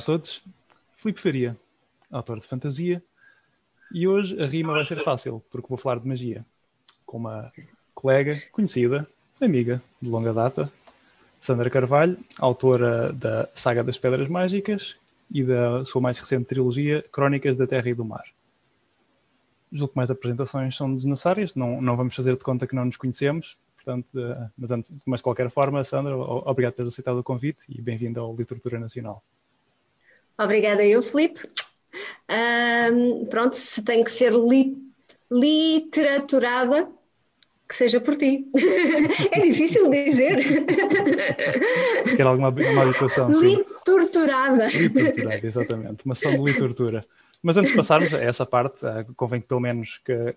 a todos. Filipe Faria, autor de fantasia. E hoje a rima vai ser fácil, porque vou falar de magia. Com uma colega, conhecida, amiga de longa data, Sandra Carvalho, autora da Saga das Pedras Mágicas e da sua mais recente trilogia Crónicas da Terra e do Mar. Julgo que mais apresentações são desnecessárias, não, não vamos fazer de conta que não nos conhecemos, portanto, mas, antes, mas de qualquer forma, Sandra, obrigado por teres aceitado o convite e bem-vindo ao Literatura Nacional. Obrigada eu, Filipe. Um, pronto, se tem que ser li literaturada, que seja por ti. é difícil dizer. Quer alguma uma habituação? Literaturada. Literaturada, exatamente. Uma ação de literatura. Mas antes de passarmos a essa parte, eh, convém que pelo menos que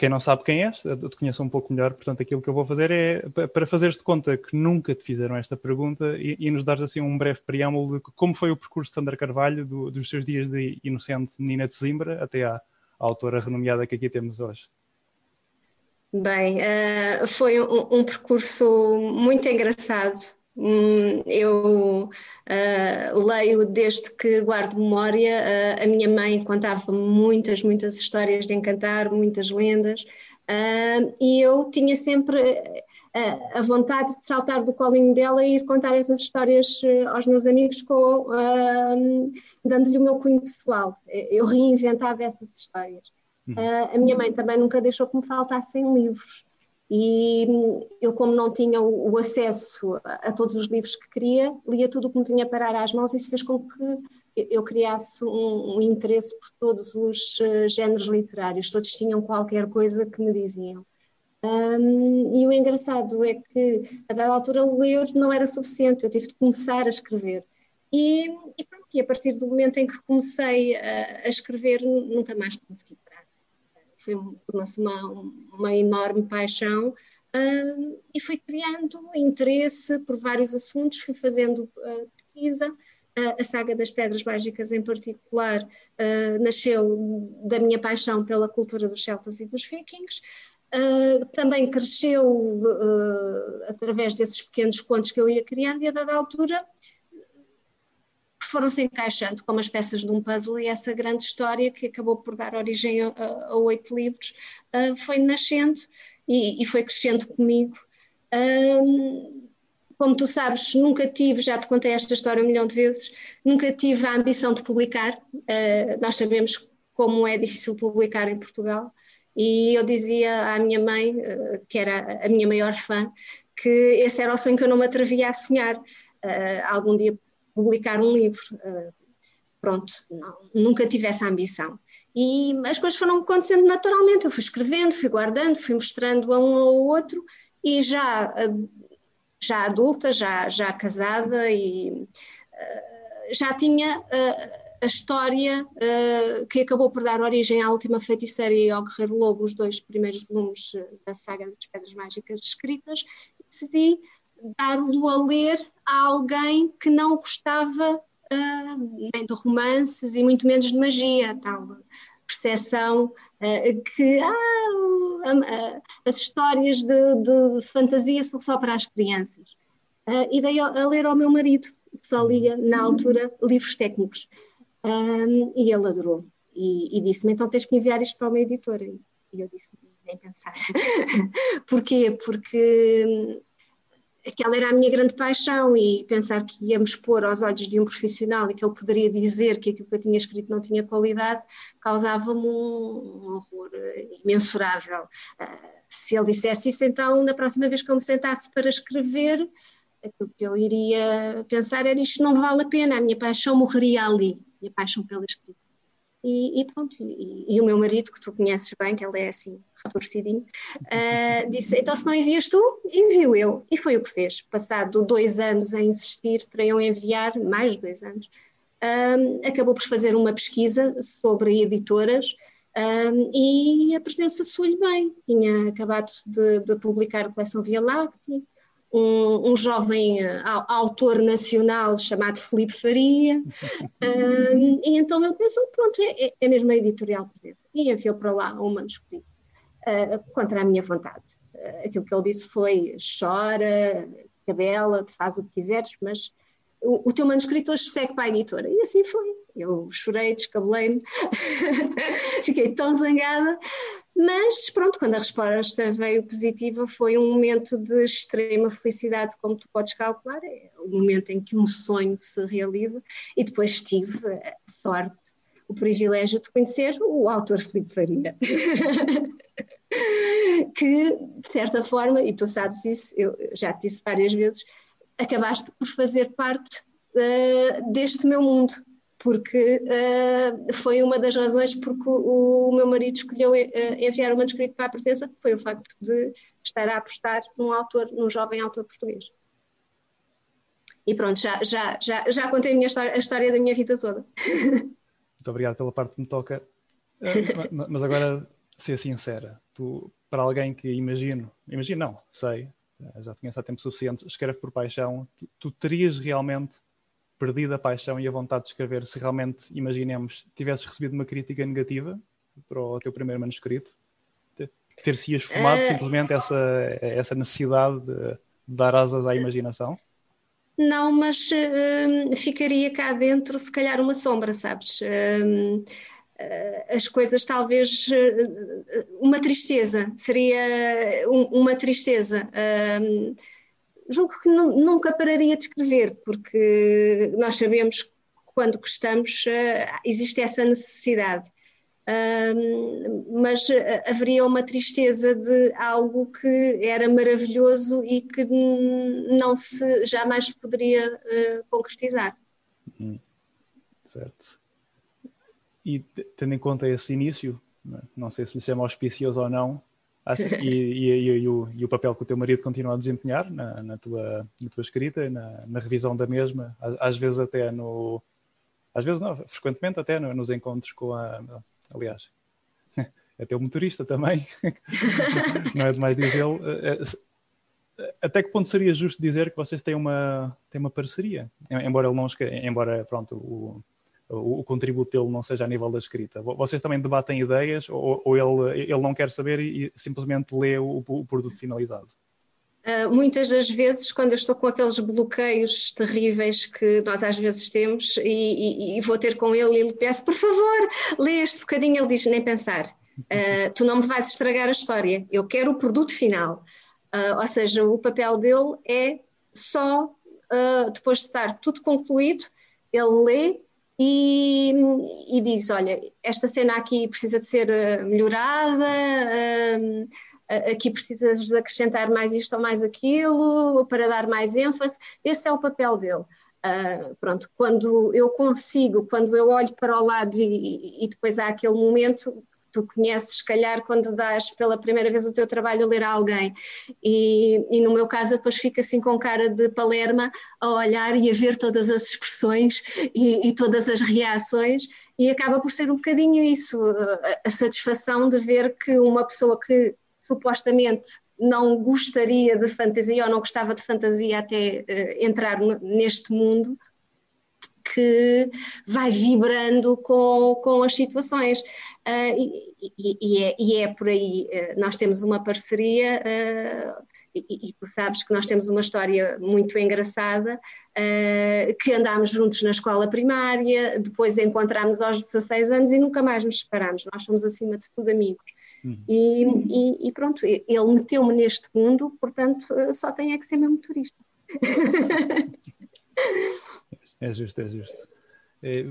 quem não sabe quem és, eu te conheço um pouco melhor, portanto aquilo que eu vou fazer é para fazeres de conta que nunca te fizeram esta pergunta e, e nos dares assim um breve preâmbulo de como foi o percurso de Sandra Carvalho do, dos seus dias de inocente menina de Zimbra até à, à autora renomeada que aqui temos hoje. Bem, uh, foi um, um, percurso muito engraçado. Hum, eu uh, leio desde que guardo memória. Uh, a minha mãe contava muitas, muitas histórias de encantar, muitas lendas, uh, e eu tinha sempre a vontade de saltar do colinho dela e ir contar essas histórias aos meus amigos, com, dando-lhe o meu cunho pessoal. Eu reinventava essas histórias. Uhum. a minha mãe também nunca deixou que me faltassem livros. E eu, como não tinha o, acesso a, todos os livros que queria, lia tudo o que me vinha parar às mãos e isso fez com que eu criasse um, um interesse por todos os uh, géneros literários, todos tinham qualquer coisa que me diziam. Um, e o engraçado é que, a dada altura, ler não era suficiente, eu tive de começar a escrever. E, e, pronto, e a partir do momento em que comecei a, a escrever, nunca mais consegui foi uma, uma enorme paixão uh, e fui criando interesse por vários assuntos, fui fazendo uh, pesquisa. Uh, a saga das Pedras Mágicas, em particular, nasceu da minha paixão pela cultura dos celtas e dos vikings. também cresceu através desses pequenos contos que eu ia criando, e a dada altura foram se encaixando como as peças de um puzzle e essa grande história que acabou por dar origem a, oito livros uh, foi nascendo e, e, foi crescendo comigo. Um, como tu sabes, nunca tive, já te contei esta história um milhão de vezes, nunca tive a ambição de publicar. Uh, nós sabemos como é difícil publicar em Portugal. E eu dizia à minha mãe, uh, que era a minha maior fã, que esse era o sonho que eu não me atrevia a sonhar. Uh, algum dia publicar um livro. Uh, pronto, não, nunca tive essa ambição. E as coisas foram acontecendo naturalmente. Eu fui escrevendo, fui guardando, fui mostrando a um ao outro e já, já adulta, já, já casada e uh, já tinha a história que acabou por dar origem à última feiticeira e ao Guerreiro Lobo, os dois primeiros volumes da saga das Pedras Mágicas escritas, decidi dar-lo a ler a alguém que não gostava uh, nem de romances e muito menos de magia, tal percepção uh, que ah, as histórias de, de, fantasia são só para as crianças. Uh, e dei a, ler ao meu marido, que só lia na altura livros técnicos. E ele adorou. E, e disse-me: então tens que enviar isto para uma editora. E eu disse: nem pensar. Porquê? Porque aquela era a minha grande paixão e pensar que íamos pôr aos olhos de um profissional e que ele poderia dizer que aquilo que eu tinha escrito não tinha qualidade causava-me um, horror imensurável. Uh, se ele dissesse isso, então, na próxima vez que eu me sentasse para escrever, aquilo que eu iria pensar era isto não vale a pena, a minha paixão morreria ali, a minha paixão pela escrita. E, e pronto, e, e, o meu marido, que tu conheces bem, que ele é assim, retorcidinho, uh, disse: então se não envias tu, envio eu. E foi o que fez. Passado dois anos a insistir para eu enviar, mais de dois anos, um, acabou por fazer uma pesquisa sobre editoras. Um, e a presença soou-lhe bem. Tinha acabado de, de publicar a coleção Via Láctea, um, um jovem uh, autor nacional chamado Felipe Faria, um, e então ele pensou, pronto, é, é, é mesmo a editorial presença, e enviou para lá um manuscrito uh, contra a minha vontade. Uh, aquilo que ele disse foi, chora, cabela, faz o que quiseres, mas o, o teu manuscrito hoje segue para a editora. E assim foi. Eu chorei, descabelei-me, fiquei tão zangada. Mas pronto, quando a resposta veio positiva, foi um momento de extrema felicidade, como tu podes calcular. É o momento em que um sonho se realiza. E depois tive a sorte, o privilégio de conhecer o autor Filipe Faria. que, de certa forma, e tu sabes isso, eu já te disse várias vezes, acabaste por fazer parte uh, deste meu mundo, porque uh, foi uma das razões porque o, o meu marido escolheu uh, enviar o manuscrito para a presença, foi o facto de estar a apostar num autor, num jovem autor português. E pronto, já, já, já, já contei a, minha história, a história da minha vida toda. Muito obrigado pela parte que me toca. Mas agora, ser sincera, tu, para alguém que imagino, imagino não, sei, eh, já tinha há tempo suficiente, escreve por paixão, tu, tu, terias realmente perdido a paixão e a vontade de escrever se realmente, imaginemos, tivesses recebido uma crítica negativa para o teu primeiro manuscrito? Ter-se esfumado uh... simplesmente essa, essa necessidade de, de dar asas à imaginação? Não, mas uh, ficaria cá dentro, se calhar, uma sombra, sabes? Uh, as coisas talvez uma tristeza, seria uma tristeza. julgo que nunca pararia de escrever, porque nós sabemos que quando gostamos existe essa necessidade. Mas haveria uma tristeza de algo que era maravilhoso e que não se jamais se poderia uh, concretizar. Hum, certo. E tendo em conta esse início, não sei se lhe chama auspicioso ou não, acho, e, e, e, o, e, o, papel que o teu marido continua a desempenhar na, na tua, na tua escrita, na, na, revisão da mesma, às, vezes até no. Às vezes não, frequentemente até nos encontros com a. Aliás, até o motorista também, não é demais dizê-lo. Eh, eh, até que ponto seria justo dizer que vocês têm uma, têm uma parceria? Embora ele não embora pronto, o, o, o contributo dele não seja a nível da escrita. Vocês também debatem ideias ou, ou ele, ele não quer saber e, e simplesmente lê o, o produto finalizado? Uh, muitas das vezes, quando eu estou com aqueles bloqueios terríveis que nós às vezes temos, e, e, e vou ter com ele e lhe peço, por favor, lê este bocadinho, ele diz, nem pensar, uh, tu não me vais estragar a história, eu quero o produto final. Uh, ou seja, o papel dele é só, depois de estar tudo concluído, ele lê e, e diz: Olha, esta cena aqui precisa de ser melhorada, aqui precisas acrescentar mais isto ou mais aquilo para dar mais ênfase. Esse é o papel dele. Uh, pronto, quando eu consigo, quando eu olho para o lado e, e depois há aquele momento tu conheces, se calhar, quando dás pela primeira vez o teu trabalho a ler a alguém. E, e no meu caso, depois fico assim com cara de palerma a olhar e a ver todas as expressões e, e todas as reações, e acaba por ser um bocadinho isso, a, a satisfação de ver que uma pessoa que supostamente não gostaria de fantasia ou não gostava de fantasia até uh, entrar neste mundo, que vai vibrando com, com as situações. Uh, e, e, é, e, é, por aí. Uh, nós temos uma parceria. Uh, e, e, tu sabes que nós temos uma história muito engraçada, que andámos juntos na escola primária, depois encontramos aos 16 anos e nunca mais nos separamos. Nós somos, acima de tudo, amigos. Uhum. E, e, pronto, ele meteu-me neste mundo, portanto, só tem é que ser meu motorista. É justo, é justo. É,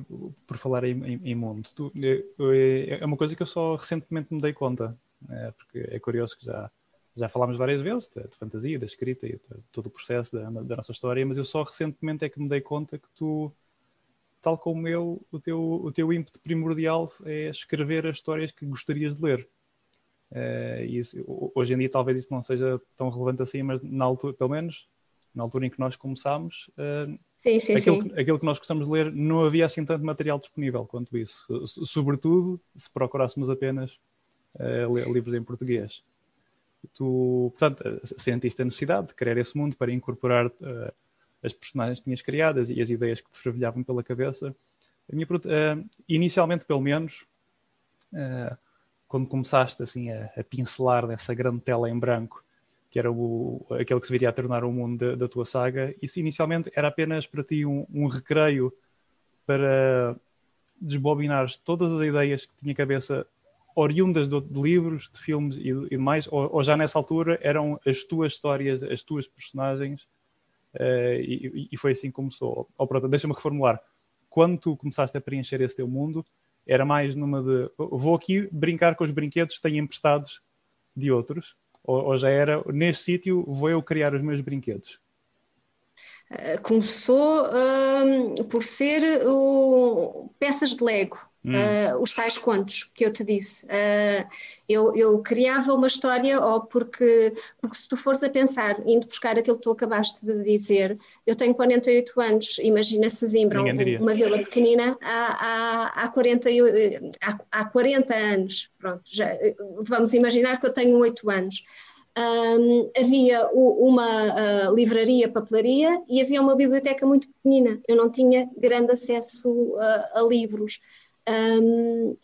por falar em, em, em mundo, tu, é, é, uma coisa que eu só recentemente me dei conta, é, porque é curioso que já, já falámos várias vezes de, de fantasia, da escrita e de, todo o processo da, da, nossa história, mas eu só recentemente é que me dei conta que tu, tal como eu, o teu, o teu ímpeto primordial é escrever as histórias que gostarias de ler. É, e isso, hoje em dia talvez isso não seja tão relevante assim, mas na altura, pelo menos na altura em que nós começámos, uh, sim, sim, aquilo, sim. aquilo que nós gostamos de ler não havia assim tanto material disponível quanto isso. Sobretudo se procurássemos apenas uh, livros em português. Tu, portanto, sentiste a necessidade de criar esse mundo para incorporar uh, as personagens que tinhas criadas e as ideias que te fervilhavam pela cabeça. A minha, inicialmente, pelo menos, quando começaste assim a, a pincelar nessa grande tela em branco que era o, aquele que se viria a tornar o mundo da, tua saga. Isso inicialmente era apenas para ti um, um recreio para desbobinar todas as ideias que tinha cabeça oriundas de, de livros, de filmes e, e mais, ou, ou, já nessa altura eram as tuas histórias, as tuas personagens, uh, e, e, foi assim que começou. Deixa-me reformular. Quando tu começaste a preencher esse teu mundo, era mais numa de vou aqui brincar com os brinquedos que tenho emprestados de outros, ou, ou já era neste sítio vou eu criar os meus brinquedos? Uh, começou uh, por ser uh, peças de Lego. Hum. Uh, os tais contos que eu te disse. Uh, eu, eu, criava uma história, ou porque, porque se tu fores a pensar, indo buscar aquilo que tu acabaste de dizer, eu tenho 48 anos, imagina se Zimbra, uma vila pequenina, há, há, há, 40, há, há 40 anos. Pronto, já, vamos imaginar que eu tenho 8 anos. Um, havia o, uma uh, livraria, papelaria e havia uma biblioteca muito pequenina. Eu não tinha grande acesso a livros. Um,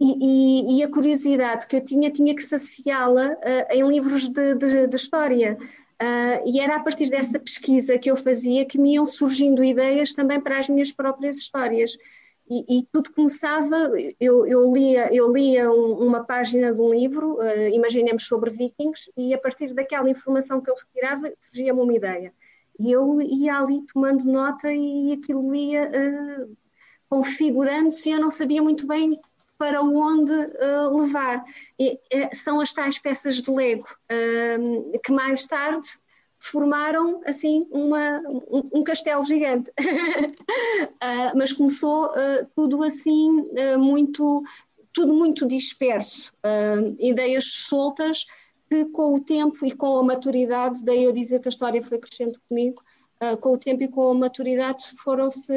e, e, e, a curiosidade que eu tinha, tinha que saciá-la uh, em livros de, de, de história. Uh, e era a partir dessa pesquisa que eu fazia que me iam surgindo ideias também para as minhas próprias histórias. E, e tudo começava, eu, eu lia, eu lia um, uma página de um livro, uh, imaginemos sobre vikings, e a partir daquela informação que eu retirava, surgia-me uma ideia. E eu ia ali tomando nota e aquilo ia uh, configurando-se eu não sabia muito bem para onde uh, levar. E, uh, são as tais peças de Lego uh, que mais tarde formaram assim uma, um, um castelo gigante. Ah, mas começou tudo assim muito tudo muito disperso, ideias soltas que com o tempo e com a maturidade, daí eu dizer que a história foi crescendo comigo, com o tempo e com a maturidade foram-se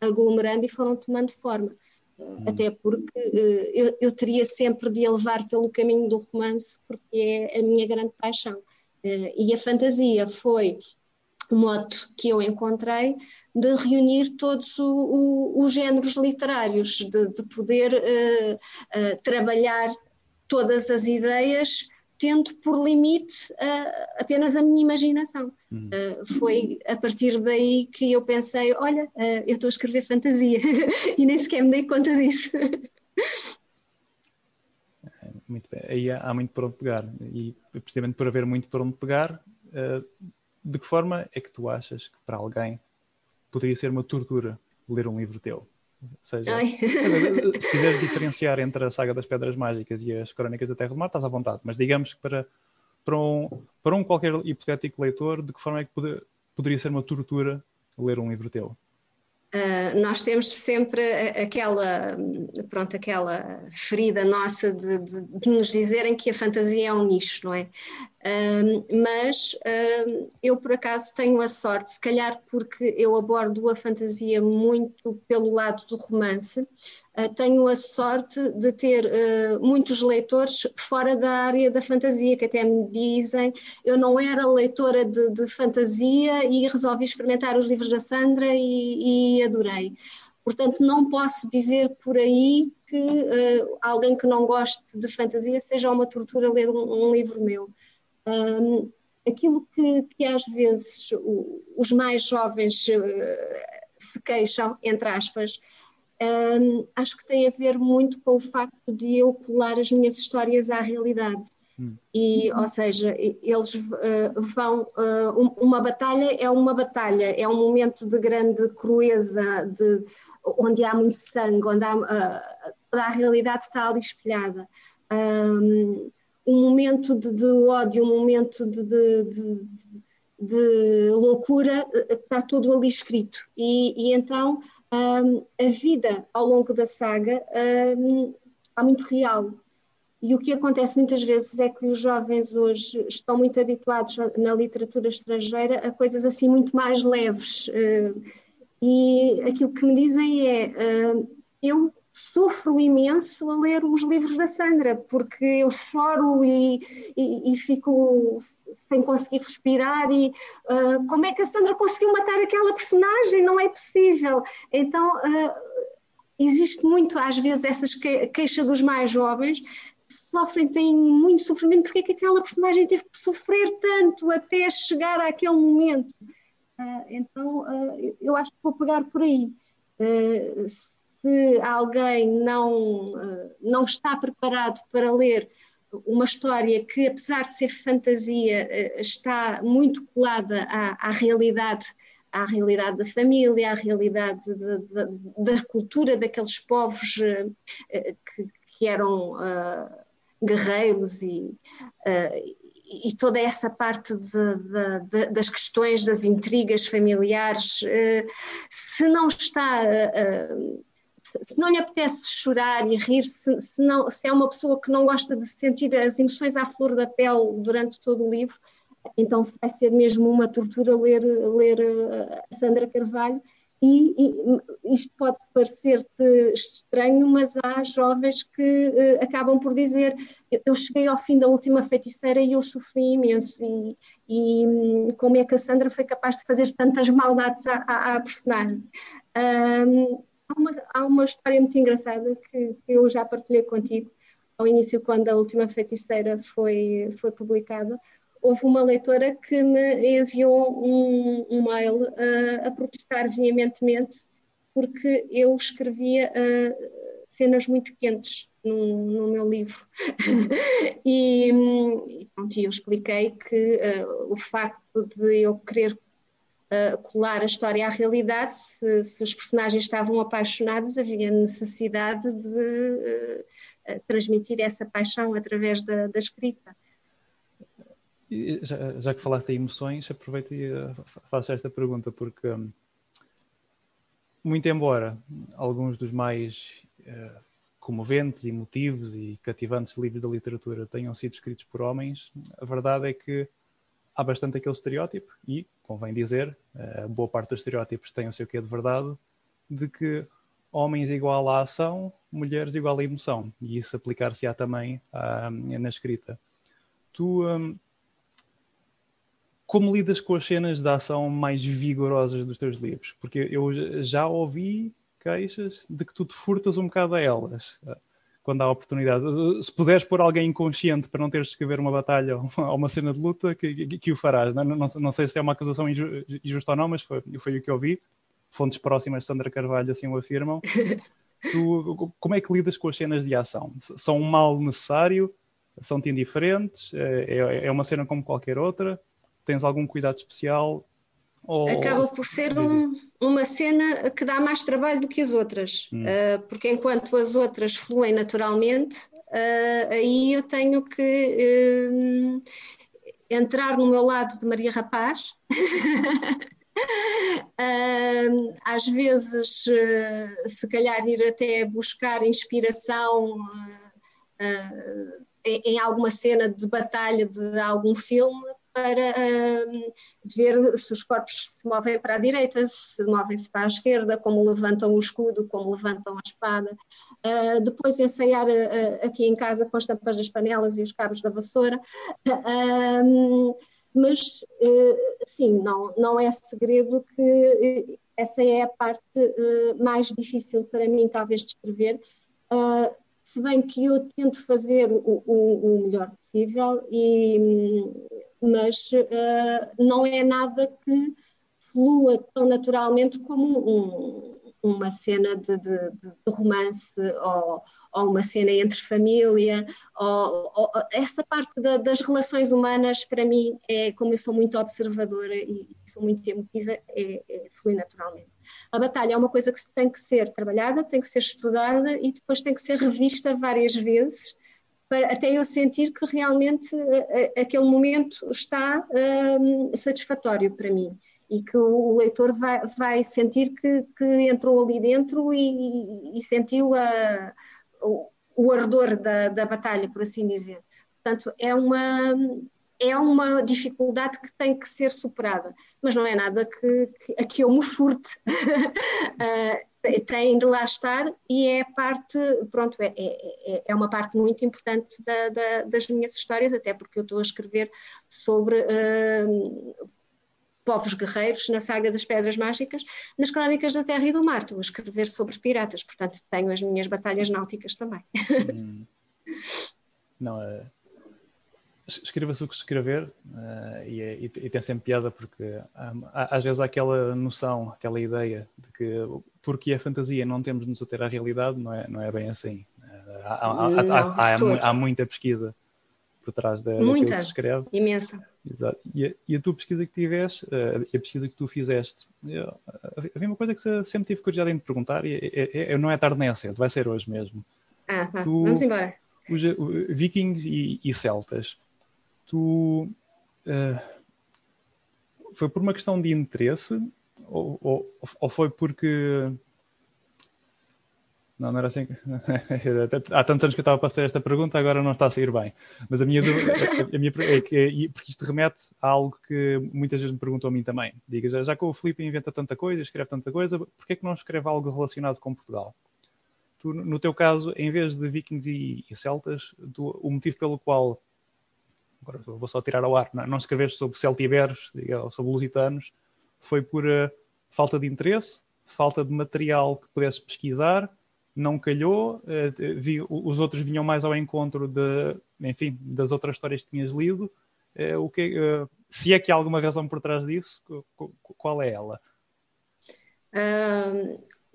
aglomerando e foram tomando forma. Hum. Até porque uh, eu, eu, teria sempre de a levar pelo caminho do romance, porque é a minha grande paixão. Uh, e a fantasia foi o modo que eu encontrei de reunir todos o, o, os géneros literários, de, de poder uh, trabalhar todas as ideias tendo por limite uh, apenas a minha imaginação. Uhum. Uh, foi a partir daí que eu pensei: olha, uh, eu estou a escrever fantasia e nem sequer me dei conta disso. muito bem, aí há, muito por onde pegar, e precisamente por haver muito por onde pegar, de que forma é que tu achas que para alguém poderia ser uma tortura ler um livro teu? Seja, se quiseres diferenciar entre a saga das Pedras Mágicas e as Crónicas da Terra do Mar, estás à vontade. Mas digamos que para, para, um, para um qualquer hipotético leitor, de que forma é que poder, poderia ser uma tortura ler um livro teu? Uh, nós temos sempre aquela, pronto, aquela ferida nossa de, de, de, nos dizerem que a fantasia é um nicho, não é? Uh, mas uh, eu, por acaso, tenho a sorte, se calhar porque eu abordo a fantasia muito pelo lado do romance, tenho a sorte de ter uh, muitos leitores fora da área da fantasia, que até me dizem, eu não era leitora de, de fantasia e resolvi experimentar os livros da Sandra e, e adorei. Portanto, não posso dizer por aí que uh, alguém que não goste de fantasia seja uma tortura ler um, um livro meu. Um, aquilo que, que, às vezes o, os mais jovens se queixam, entre aspas, um, acho que tem a ver muito com o facto de eu colar as minhas histórias à realidade. Hum. E, ou seja, eles uh, vão. Uh, uma batalha é uma batalha, é um momento de grande crueza, de, onde há muito sangue, onde há, uh, toda a realidade está ali espelhada. Um, um momento de, de, ódio, um momento de, de, de, loucura, está tudo ali escrito. E, e então um, a vida ao longo da saga um, está muito real. E o que acontece muitas vezes é que os jovens hoje estão muito habituados na literatura estrangeira a coisas assim muito mais leves. Uh, e aquilo que me dizem é: uh, eu sofro imenso a ler os livros da Sandra, porque eu choro e, e, e fico sem conseguir respirar e uh, como é que a Sandra conseguiu matar aquela personagem? Não é possível. Então uh, existe muito às vezes essa queixa dos mais jovens sofrem, têm muito sofrimento, porque é que aquela personagem teve que sofrer tanto até chegar àquele momento? Uh, então, eu acho que vou pegar por aí. Uh, se alguém não, não está preparado para ler uma história que, apesar de ser fantasia, está muito colada à, à realidade à realidade da família, à realidade de, de, da cultura daqueles povos uh, que, que, eram guerreiros e, e, toda essa parte de, das questões das intrigas familiares, se não está se não lhe apetece chorar e rir, se, se, não, se é uma pessoa que não gosta de sentir as emoções à flor da pele durante todo o livro, então vai ser mesmo uma tortura ler, ler eh, a Sandra Carvalho. E, e isto pode parecer-te estranho, mas há jovens que uh, acabam por dizer: Eu cheguei ao fim da última feiticeira e eu sofri imenso. E, e um, como é que a Sandra foi capaz de fazer tantas maldades à, à, à personagem? Um, há, uma, há uma história muito engraçada que, que eu já partilhei contigo ao início, quando a última feiticeira foi, foi publicada houve uma leitora que me enviou um, um mail uh, a protestar veementemente porque eu escrevia uh, cenas muito quentes no, no meu livro. e, e pronto, eu expliquei que uh, o facto de eu querer colar a história à realidade, se, se, os personagens estavam apaixonados, havia necessidade de transmitir essa paixão através da, da escrita. Já, já, que falaste em emoções, aproveito e uh, faço esta pergunta, porque, um, muito embora alguns dos mais uh, comoventes, emotivos e cativantes livros da literatura tenham sido escritos por homens, a verdade é que há bastante aquele estereótipo, e, convém dizer, uh, boa parte dos estereótipos tem o seu quê de verdade, de que homens igual à ação, mulheres igual à emoção, e isso aplicar-se-á também uh, na escrita. Tu, um, como lidas com as cenas de ação mais vigorosas dos teus livros? Porque eu já ouvi queixas de que tu te furtas um bocado a elas quando há oportunidade. Se puderes pôr alguém inconsciente para não teres de escrever uma batalha ou uma cena de luta, que, que, que o farás. Não, não, não, sei se é uma acusação injusta ou não, mas foi, foi o que eu vi. Fontes próximas de Sandra Carvalho assim o afirmam. Tu, como é que lidas com as cenas de ação? São um mal necessário? São-te indiferentes? É, é, é uma cena como qualquer outra? Tens algum cuidado especial? Ou... Acaba por ser um, uma cena que dá mais trabalho do que as outras, hum. uh, porque enquanto as outras fluem naturalmente, uh, aí eu tenho que uh, entrar no meu lado de Maria Rapaz. às vezes, se calhar, ir até buscar inspiração em, em alguma cena de batalha de algum filme para uh, ver se os corpos se movem para a direita, se movem-se para a esquerda, como levantam o escudo, como levantam a espada. Uh, depois ensaiar uh, aqui em casa com as tampas das panelas e os cabos da vassoura. mas, sim, não, não é segredo que essa é a parte mais difícil para mim, talvez, de escrever se bem que eu tento fazer o, o, o melhor possível, e, mas uh, não é nada que flua tão naturalmente como um, uma cena de, de, de romance ou, ou, uma cena entre família, ou, ou essa parte da, das relações humanas, para mim, é como eu sou muito observadora e sou muito emotiva, é, é flui naturalmente. A batalha é uma coisa que tem que ser trabalhada, tem que ser estudada e depois tem que ser revista várias vezes para, até eu sentir que realmente uh, aquele momento está uh, satisfatório para mim e que o, leitor vai, vai sentir que, que, entrou ali dentro e, e, e sentiu a, o, o ardor da, da batalha, por assim dizer. Portanto, é uma, é uma dificuldade que tem que ser superada, mas não é nada que, a que eu me furte. uh, tem de lá estar e é parte, pronto, é, é, é uma parte muito importante da, da, das minhas histórias, até porque eu estou a escrever sobre uh, povos guerreiros na saga das Pedras Mágicas, nas Crónicas da Terra e do Mar, estou a escrever sobre piratas, portanto tenho as minhas batalhas náuticas também. Hum. não, uh, escreva-se o que escrever uh, e, e, e, tem sempre piada porque um, às vezes há aquela noção, aquela ideia de que porque a fantasia não temos de nos ater à realidade, não é, não é bem assim. Uh, há, há, não, há, há, muita pesquisa por trás da, muita, que se escreve. imensa. Exato. E a, e a, tua pesquisa que tiveste, uh, a pesquisa que tu fizeste, eu, havia uma coisa que sempre tive curiosidade em te perguntar e é, é, não é tarde nem é cedo, vai ser hoje mesmo. Ah, tá. Tu, Vamos embora. Os, vikings e, e celtas, uh, foi por uma questão de interesse ou, ou, ou foi porque não, não era assim. Há tantos anos que eu estava a fazer esta pergunta, agora não está a sair bem. Mas a minha dúvida a minha, é que, porque isto remete a algo que muitas vezes me perguntam a mim também. Diga, já, já que o Filipe inventa tanta coisa, escreve tanta coisa, porquê é que não escreve algo relacionado com Portugal? Tu, no teu caso, em vez de vikings e, e celtas, tu, o motivo pelo qual agora vou só tirar ao ar, não, não escreveste sobre celtiberos, diga, sobre lusitanos, foi por uh, falta de interesse, falta de material que pudesse pesquisar, não calhou, uh, vi, os outros vinham mais ao encontro de, enfim, das outras histórias que tinhas lido. Uh, o que, se é que há alguma razão por trás disso, qual é ela?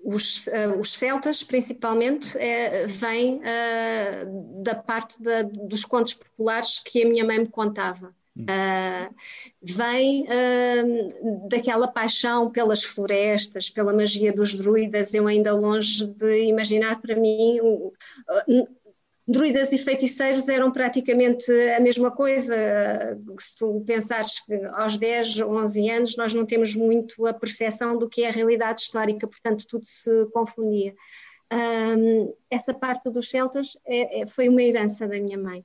Os, uh, os, celtas, principalmente, uh, vêm uh, da parte dos contos populares que a minha mãe me contava. Uh, vem uh, daquela paixão pelas florestas, pela magia dos druidas. Eu ainda longe de imaginar para mim druidas e feiticeiros eram praticamente a mesma coisa. Se tu pensares que aos 10, 11 anos nós não temos muito a percepção do que é a realidade histórica, portanto tudo se confundia. Um, essa parte dos celtas é, é, foi uma herança da minha mãe.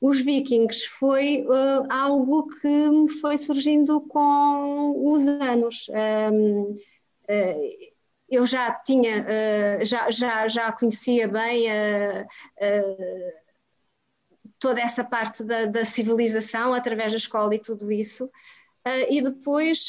Os vikings foi uh, algo que me foi surgindo com os anos. Um, uh, eu já tinha, uh, já, já, já conhecia bem uh, uh, toda essa parte da, da, civilização através da escola e tudo isso. e depois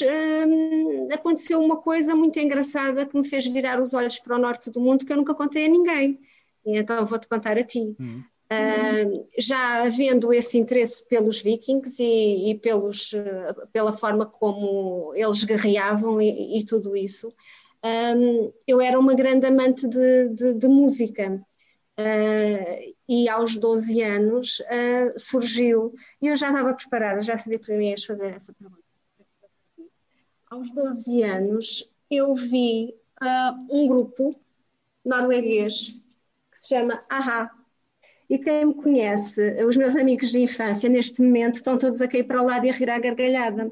aconteceu uma coisa muito engraçada que me fez virar os olhos para o norte do mundo que eu nunca contei a ninguém. E então vou-te contar a ti. Uhum. Uh, já havendo esse interesse pelos vikings e, e pelos, uh, pela forma como eles guerreavam e, e tudo isso, um, eu era uma grande amante de, de, de música. Uh, e aos 12 anos uh, surgiu, e eu já estava preparada, já sabia que me ias fazer essa pergunta. Aos 12 anos eu vi uh, um grupo norueguês que se chama Aha. E quem me conhece, os meus amigos de infância, neste momento estão todos a cair para o lado e a rir à gargalhada,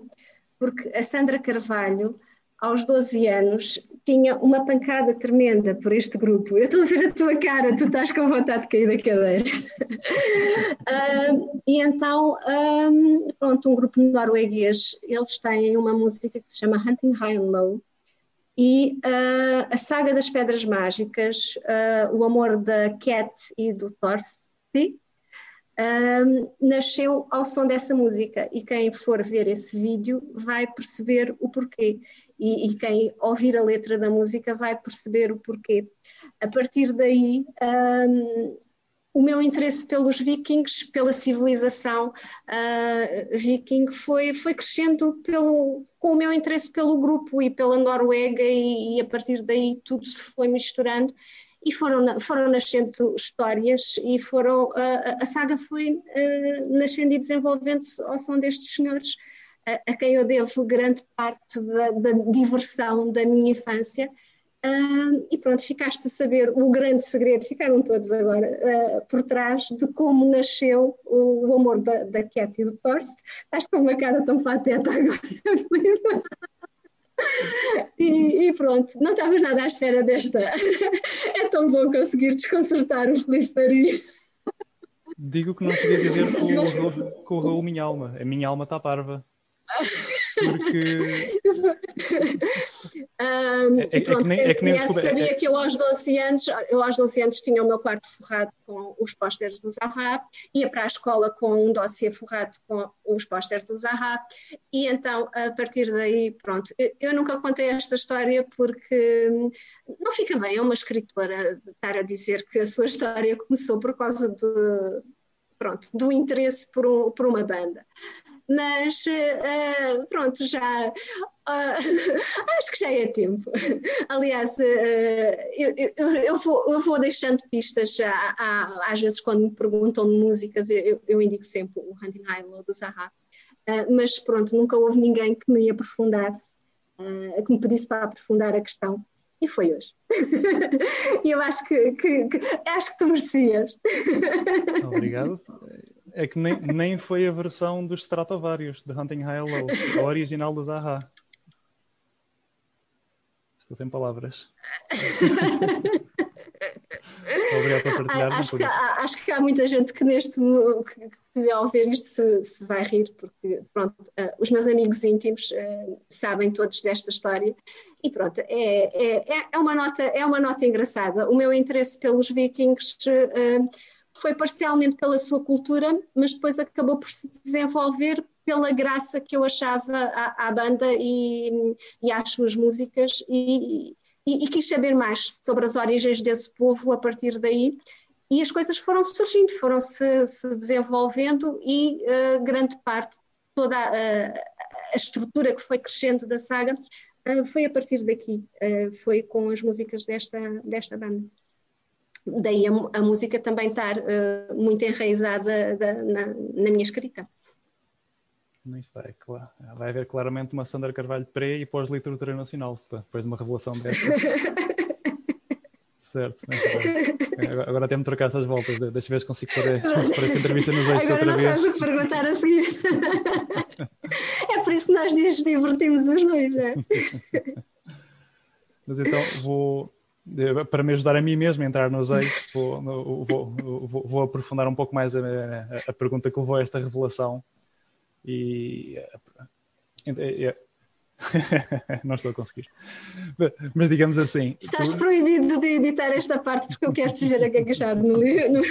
porque a Sandra Carvalho, aos 12 anos, tinha uma pancada tremenda por este grupo. Eu estou a ver a tua cara, tu estás com vontade de cair da cadeira. uh, e então, um, pronto, um grupo norueguês, eles têm uma música que se chama Hunting High and Low. E uh, a saga das pedras mágicas, uh, o amor da Cat e do Thorsti, nasceu ao som dessa música. E quem for ver esse vídeo vai perceber o porquê e, e, quem ouvir a letra da música vai perceber o porquê. A partir daí, um, o meu interesse pelos vikings, pela civilização uh, viking, foi, foi crescendo pelo, com o meu interesse pelo grupo e pela Noruega, e, e a partir daí tudo se foi misturando e foram, foram nascendo histórias e foram, uh, a saga foi uh, nascendo e desenvolvendo-se ao som destes senhores a, a quem eu devo grande parte da, da diversão da minha infância. Uh, e pronto, ficaste a saber o grande segredo, ficaram todos agora uh, por trás de como nasceu o, o amor da, da Cat e do Torce. Estás com uma cara tão pateta agora, e, e, pronto, não estavas nada à espera desta. é tão bom conseguir desconcertar o Felipe Faria. Digo que não podia dizer com, o, com o Raul Minha Alma. A minha alma está parva. Porque. um, é, é, pronto, é, que nem, é que nem conhece, sabia que eu aos 12 anos, eu aos 12 anos tinha o meu quarto forrado com os pósteres do Zaha, ia para a escola com um dossiê forrado com os pósteres do Zaha, e então a partir daí, pronto, eu, eu nunca contei esta história porque não fica bem a uma escritora estar a dizer que a sua história começou por causa de pronto, do interesse por, um, por uma banda. Mas uh, pronto, já uh, acho que já é tempo. Aliás, uh, eu, eu, eu, vou, eu, vou, deixando pistas, às vezes quando me perguntam de músicas, eu, indico sempre o Hunting High Low do Zaha. mas pronto, nunca houve ninguém que me aprofundasse, que me pedisse para aprofundar a questão e foi hoje. E eu acho que, que, que, acho que tu merecias. Obrigado. É que nem, nem foi a versão dos Stratovarius de Hunting High Low, a original do Zaha. Estou sem palavras. Obrigado por partilhar. Acho que, há, acho que há muita gente que neste que, que ao ver isto se, se, vai rir, porque pronto, uh, os meus amigos íntimos uh, sabem todos desta história e pronto, é, é, é, é, uma nota, é uma nota engraçada. O meu interesse pelos vikings uh, foi parcialmente pela sua cultura, mas depois acabou por se desenvolver pela graça que eu achava à, à banda e, e, às suas músicas e, e, e, quis saber mais sobre as origens desse povo a partir daí. E as coisas foram surgindo, foram se, se desenvolvendo e uh, grande parte, toda a, a, estrutura que foi crescendo da saga uh, foi a partir daqui, uh, foi com as músicas desta, desta banda daí a, a música também estar uh, muito enraizada da, na, na, minha escrita. Isso é claro. Vai haver claramente uma Sandra Carvalho pré e pós-literatura nacional, depois de uma revelação desta. certo. Agora, agora temos de trocar essas voltas. Deixa ver se consigo pôr, esta entrevista nos eixos outra vez. Agora não sabes o que perguntar a seguir. é por isso que nós nos divertimos os dois, não é? Mas então vou para me ajudar a mim mesmo a entrar nos eixos, vou, vou, vou, vou, aprofundar um pouco mais a, a, pergunta que levou a esta revelação. E. É, é, não estou a conseguir. Mas digamos assim. Estás tu... proibido de editar esta parte porque eu quero dizer a que é no livro.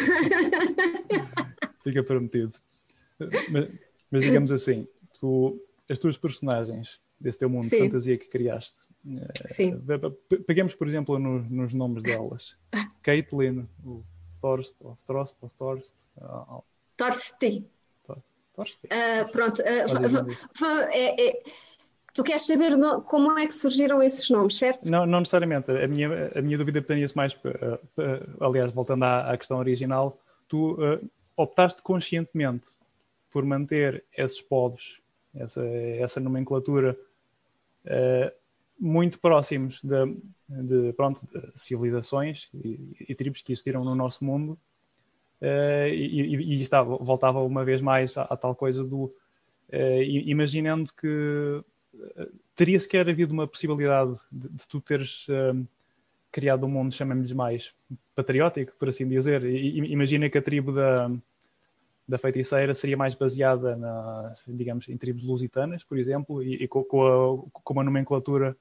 Fica prometido. Mas, mas digamos assim, tu, as tuas personagens desse teu mundo Sim. de fantasia que criaste. Sim. Eh, peguemos, por exemplo, no, nos nomes delas. Caitlin, o Thorst, ou Thorst, ou Thorst. Thorsti. Thorsti. Uh, pronto. Uh, é, é, tu queres saber no, como é que surgiram esses nomes, certo? Não, não necessariamente. A minha, a minha dúvida pertence mais, uh, aliás, voltando à, à, questão original, tu optaste conscientemente por manter esses povos, essa, essa nomenclatura uh, muito próximos de, de, pronto, de civilizações e, e, tribos que existiram no nosso mundo. Uh, e, e, estava, voltava uma vez mais à, à tal coisa do uh, imaginando que teria sequer havido uma possibilidade de, de tu teres criado um mundo, chamemos mais patriótico, por assim dizer. E, imagina que a tribo da, da feiticeira seria mais baseada na, digamos, em tribos lusitanas, por exemplo, e, e com, com, a, com, uma nomenclatura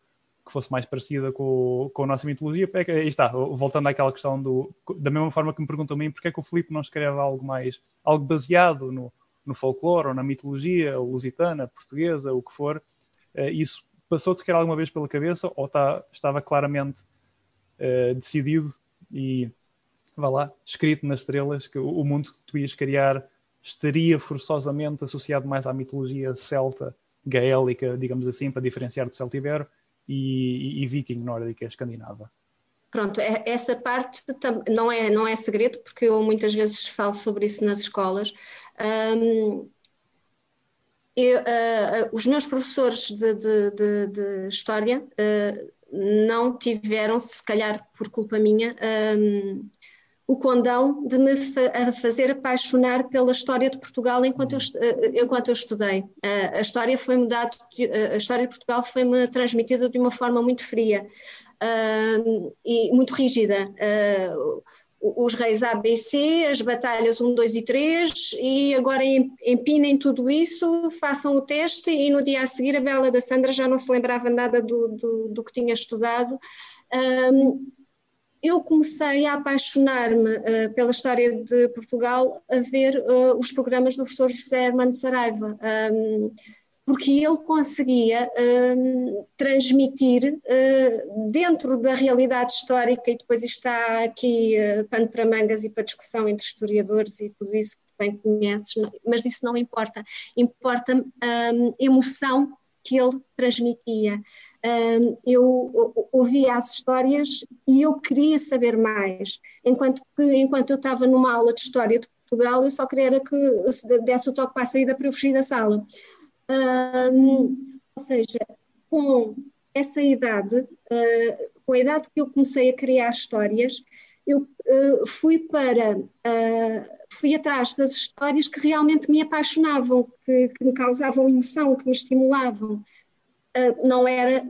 que fosse mais parecida com, com a nossa mitologia. É que, aí está, voltando àquela questão do. Da mesma forma que me perguntam a mim, porque é que o Filipe não escreve algo mais. algo baseado no, no folclore ou na mitologia lusitana, portuguesa, o que for. Uh, isso passou-te sequer alguma vez pela cabeça ou tá, estava claramente uh, decidido e. Vá lá, escrito nas estrelas que o, o mundo que tu ias criar estaria forçosamente associado mais à mitologia celta, gaélica, digamos assim, para diferenciar do celtibero, e, e, e viking nórdica escandinava. Pronto, é, essa parte não é, não é segredo, porque eu muitas vezes falo sobre isso nas escolas. Um, eu, uh, os meus professores de, de, de, de História uh, não tiveram, se calhar por culpa minha, o condão de me fa fazer apaixonar pela história de Portugal enquanto eu, eh, enquanto eu estudei. a história foi mudada, a história de Portugal foi-me transmitida de uma forma muito fria uh, e muito rígida. Uh, os reis ABC, as batalhas 1, 2 e 3, e agora empinem tudo isso, façam o teste, e no dia a seguir a Bela da Sandra já não se lembrava nada do, do, do que tinha estudado. Um, eu comecei a apaixonar-me uh, pela história de Portugal a ver uh, os programas do professor José Hermano Saraiva, um, porque ele conseguia um, transmitir uh, dentro da realidade histórica, e depois está aqui pano para mangas e para discussão entre historiadores e tudo isso, bem conheces, mas isso não importa. Importa a um, emoção que ele transmitia. Eu ouvia as histórias e eu queria saber mais. Enquanto que, enquanto eu estava numa aula de história de Portugal, eu só queria que desse o toque para a saída para eu fugir da sala. Ou seja, com essa idade, uh, com a idade que eu comecei a criar histórias, eu uh, fui para uh, fui atrás das histórias que realmente me apaixonavam, que, que me causavam emoção, que me estimulavam. Uh, não era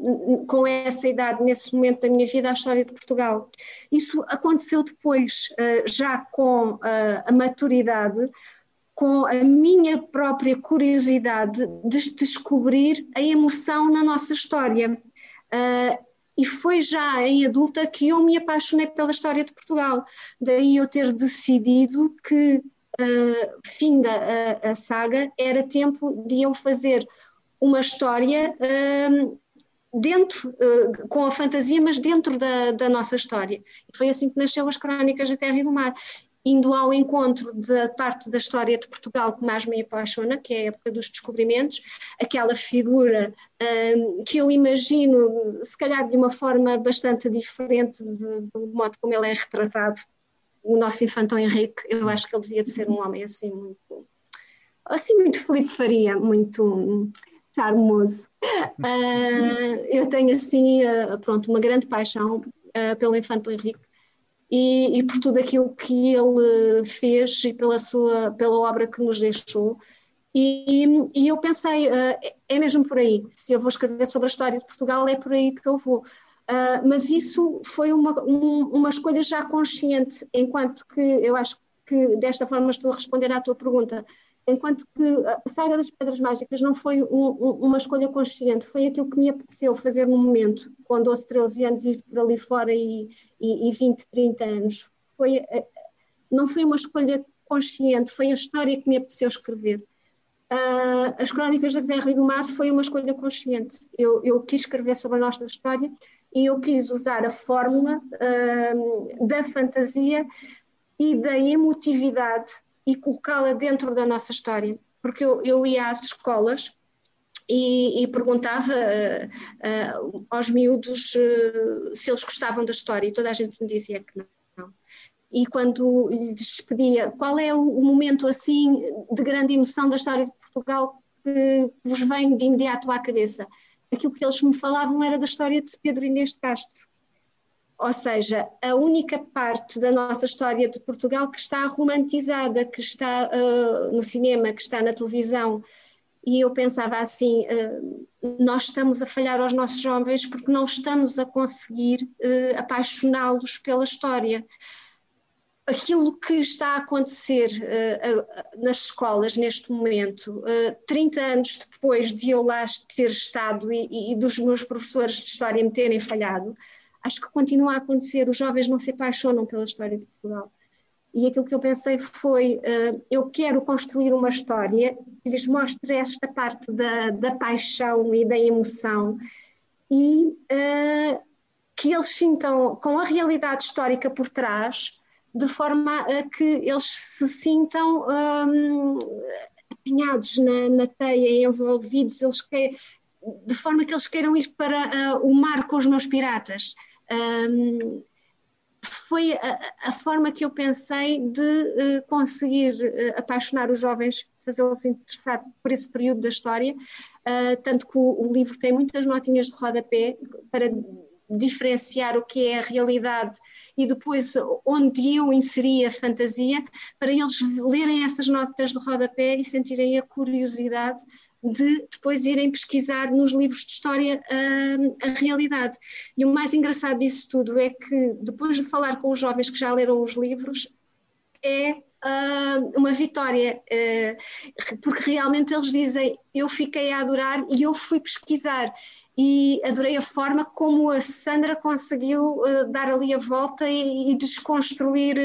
com essa idade, nesse momento da minha vida, a história de Portugal. Isso aconteceu depois, já com a maturidade, com a minha própria curiosidade de descobrir a emoção na nossa história. E foi já em adulta que eu me apaixonei pela história de Portugal. Daí eu ter decidido que, uh, finda a, a, saga, era tempo de eu fazer uma história uh, dentro, uh, com a fantasia, mas dentro da, da, nossa história. E foi assim que nasceu as Crónicas da Terra e do Mar indo ao encontro da parte da história de Portugal que mais me apaixona, que é a época dos descobrimentos, aquela figura um, que eu imagino, se calhar de uma forma bastante diferente do, do modo como ele é retratado, o nosso infantão Henrique, eu acho que ele devia de ser um homem assim muito, assim muito Felipe Faria, muito charmoso. Uh, eu tenho assim, uh, pronto, uma grande paixão uh, pelo infantão Henrique, e, e, por tudo aquilo que ele fez e pela sua pela obra que nos deixou. E, e eu pensei é mesmo por aí. Se eu vou escrever sobre a história de Portugal é por aí que eu vou. Uh, mas isso foi uma, um, uma escolha já consciente enquanto que eu acho que desta forma estou a responder à tua pergunta enquanto que a saga das Pedras Mágicas não foi um, uma escolha consciente, foi aquilo que me apeteceu fazer no momento, com 12, 13 anos, ir por ali fora e, e, e 20, 30 anos. Foi, eh, não foi uma escolha consciente, foi a história que me apeteceu escrever. Uh, as Crónicas da Terra e do Mar foi uma escolha consciente. Eu, eu, quis escrever sobre a nossa história e eu quis usar a fórmula uh, da fantasia e da emotividade e colocá-la dentro da nossa história. Porque eu, eu ia às escolas e, e perguntava uh, uh, aos miúdos uh, se eles gostavam da história e toda a gente me dizia que não. E quando lhes pedia qual é o, o momento assim de grande emoção da história de Portugal que vos vem de imediato à cabeça, aquilo que eles me falavam era da história de Pedro Inês de Castro ou seja, a única parte da nossa história de Portugal que está romantizada, que está uh, no cinema, que está na televisão. E eu pensava assim: uh, nós estamos a falhar aos nossos jovens porque não estamos a conseguir uh, apaixoná-los pela história. Aquilo que está a acontecer nas escolas neste momento, 30 anos depois de eu lá ter estado e, e dos meus professores de história me terem falhado, acho que continua a acontecer. Os jovens não se apaixonam pela história de Portugal. E aquilo que eu pensei foi: uh, eu quero construir uma história que lhes mostre esta parte da, da paixão e da emoção e uh, que eles sintam com a realidade histórica por trás, de forma a que eles se sintam um, apinhados na, na teia, envolvidos, eles que, de forma que eles queiram ir para uh, o mar com os meus piratas. Um, foi a, a, forma que eu pensei de uh, conseguir uh, apaixonar os jovens, fazê-los interessar por esse período da história, uh, tanto que o, o, livro tem muitas notinhas de rodapé para diferenciar o que é a realidade e depois onde eu inseri a fantasia, para eles lerem essas notas de rodapé e sentirem a curiosidade de depois irem pesquisar nos livros de história a, a, realidade. E o mais engraçado disso tudo é que, depois de falar com os jovens que já leram os livros, é uh, uma vitória, uh, porque realmente eles dizem: Eu fiquei a adorar e eu fui pesquisar. E adorei a forma como a Sandra conseguiu uh, dar ali a volta e, e desconstruir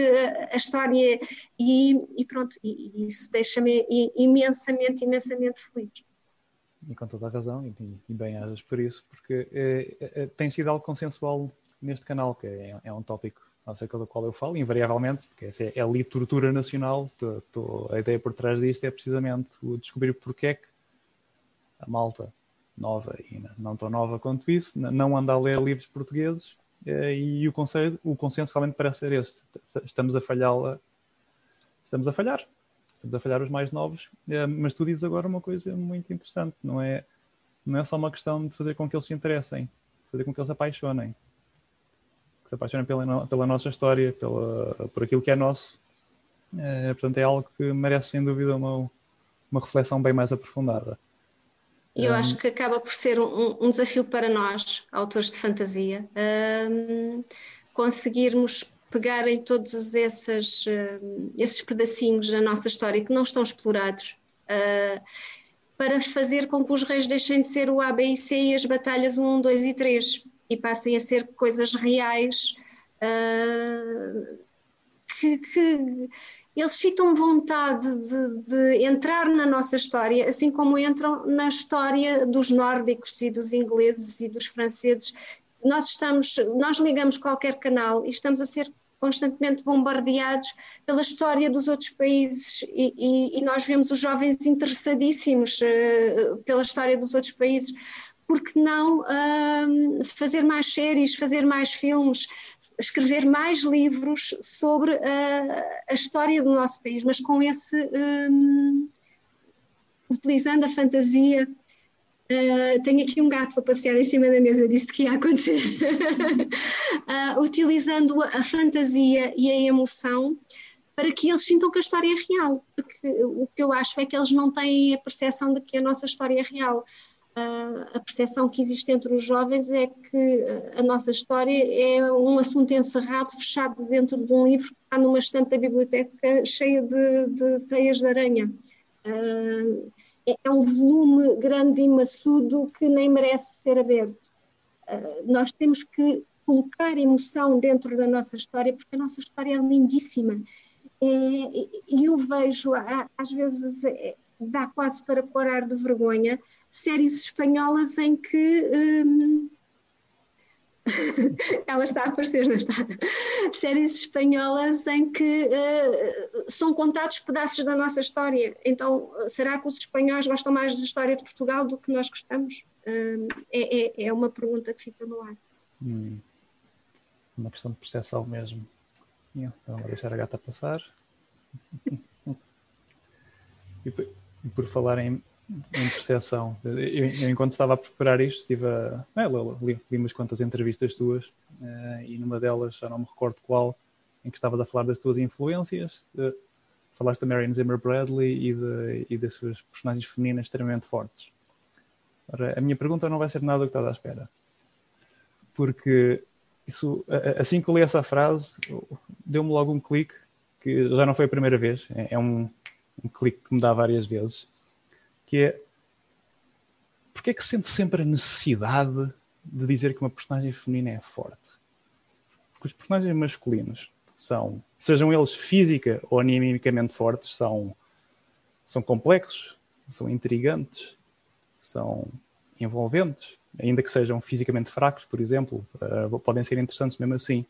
a história. E, e pronto, e, isso deixa-me imensamente, imensamente feliz e com toda a razão, e, e bem hajas por isso, porque é, tem sido algo consensual neste canal, que é, é, um tópico acerca do qual eu falo, invariavelmente, porque é, é literatura nacional, tô, tô, a ideia por trás disto é precisamente o descobrir porque é que a malta nova e não tão nova quanto isso não anda a ler livros portugueses eh, e o consenso, o consenso realmente parece ser este. Estamos a falhá-la, estamos a falhar, estamos a falhar os mais novos, eh, mas tu dizes agora uma coisa muito interessante, não é, não é só uma questão de fazer com que eles se interessem, fazer com que eles se apaixonem que se apaixonem pela, pela nossa história, pela, por aquilo que é nosso. É, portanto, é algo que merece, sem dúvida, uma, uma reflexão bem mais aprofundada. Eu um, acho que acaba por ser um, um, desafio para nós, autores de fantasia, um, conseguirmos pegar em todos esses, esses pedacinhos da nossa história que não estão explorados, uh, para fazer com que os reis deixem de ser o A, B e C e as batalhas 1, 2 e 3 e passem a ser coisas reais uh, que, que, eles sintam vontade de, de, entrar na nossa história, assim como entram na história dos nórdicos e dos ingleses e dos franceses. Nós estamos, nós ligamos qualquer canal e estamos a ser constantemente bombardeados pela história dos outros países e, e, e nós vemos os jovens interessadíssimos uh, pela história dos outros países porque não uh, fazer mais séries, fazer mais filmes, escrever mais livros sobre uh, a história do nosso país, mas com esse. Um, utilizando a fantasia. Uh, tenho aqui um gato a passear em cima da mesa, disse que ia acontecer. uh, utilizando a fantasia e a emoção para que eles sintam que a história é real, porque o que eu acho é que eles não têm a percepção de que a nossa história é real a percepção que existe entre os jovens é que a nossa história é um assunto encerrado, fechado dentro de um livro que está numa estante da biblioteca cheia de, de teias de aranha. É, é um volume grande e maçudo que nem merece ser aberto. Nós temos que colocar emoção dentro da nossa história, porque a nossa história é lindíssima. E eu vejo, às vezes, dá quase para corar de vergonha, séries espanholas em que. Hum... Ela está a aparecer, não está? Séries espanholas em que uh, são contados pedaços da nossa história. Então, será que os espanhóis gostam mais da história de Portugal do que nós gostamos? Uh, é, é, é, uma pergunta que fica no ar. Hum. Uma questão de percepção mesmo. Então, vou deixar a gata passar. e, por, e por falar em em percepção. Eu, eu, enquanto estava a preparar isto, estive a. É, li, li umas quantas entrevistas tuas uh, e numa delas, já não me recordo qual, em que estavas a falar das tuas influências. Uh, falaste da Marion Zimmer Bradley e, de, e das suas personagens femininas extremamente fortes. Ora, a minha pergunta não vai ser nada do que estás à espera. Porque isso, assim que eu li essa frase, deu-me logo um clique, que já não foi a primeira vez, é, é um, um clique que me dá várias vezes que é porque é que sente sempre a necessidade de dizer que uma personagem feminina é forte? Porque os personagens masculinos são, sejam eles física ou animicamente fortes, são, são complexos, são intrigantes, são envolventes, ainda que sejam fisicamente fracos, por exemplo, uh, podem ser interessantes mesmo assim.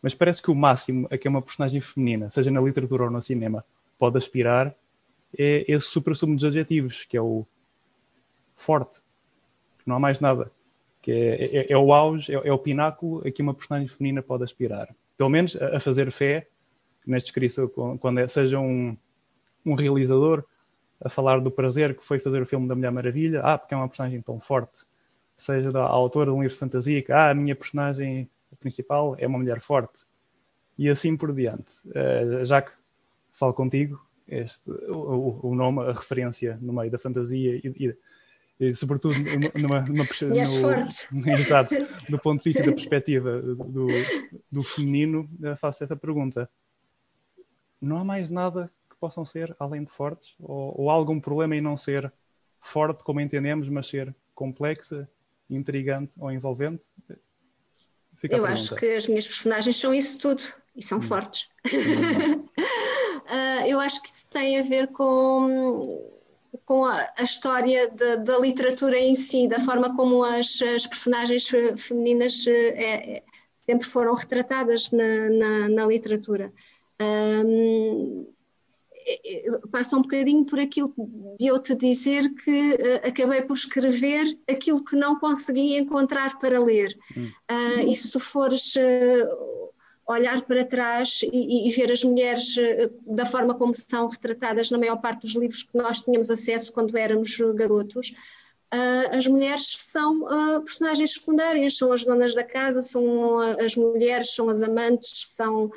Mas parece que o máximo a que uma personagem feminina, seja na literatura ou no cinema, pode aspirar é esse supra-sumo dos adjetivos, que é o forte, não há mais nada. Que é, é, é o auge, é, é, o pináculo a que uma personagem feminina pode aspirar. Pelo menos a, a fazer fé, neste escrito, quando é, seja um, um realizador a falar do prazer que foi fazer o filme da Mulher Maravilha, ah, porque é uma personagem tão forte. Seja da autora de um livro de fantasia, que ah, a minha personagem principal é uma mulher forte. E assim por diante. Uh, já que falo contigo, este, o, o, nome, a referência no meio da fantasia e, e, e sobretudo numa, numa, no, exato, do ponto de vista da perspectiva do, do feminino, faço essa pergunta. Não há mais nada que possam ser além de fortes? Ou, ou há algum problema em não ser forte como entendemos, mas ser complexa, intrigante ou envolvente? Fica Eu acho que as minhas personagens são isso tudo e são hum. fortes. Hum. Eu acho que isso tem a ver com, com a, a história de, da literatura em si, da forma como as, as personagens femininas uh, é, sempre foram retratadas na, na, na literatura. Um, passa um bocadinho por aquilo de eu te dizer que uh, acabei por escrever aquilo que não consegui encontrar para ler. Hum. Uh, e se tu fores uh, olhar para trás e, e, ver as mulheres da forma como são retratadas na maior parte dos livros que nós tínhamos acesso quando éramos garotos, as mulheres são personagens secundárias, são as donas da casa, são as mulheres, são as amantes, são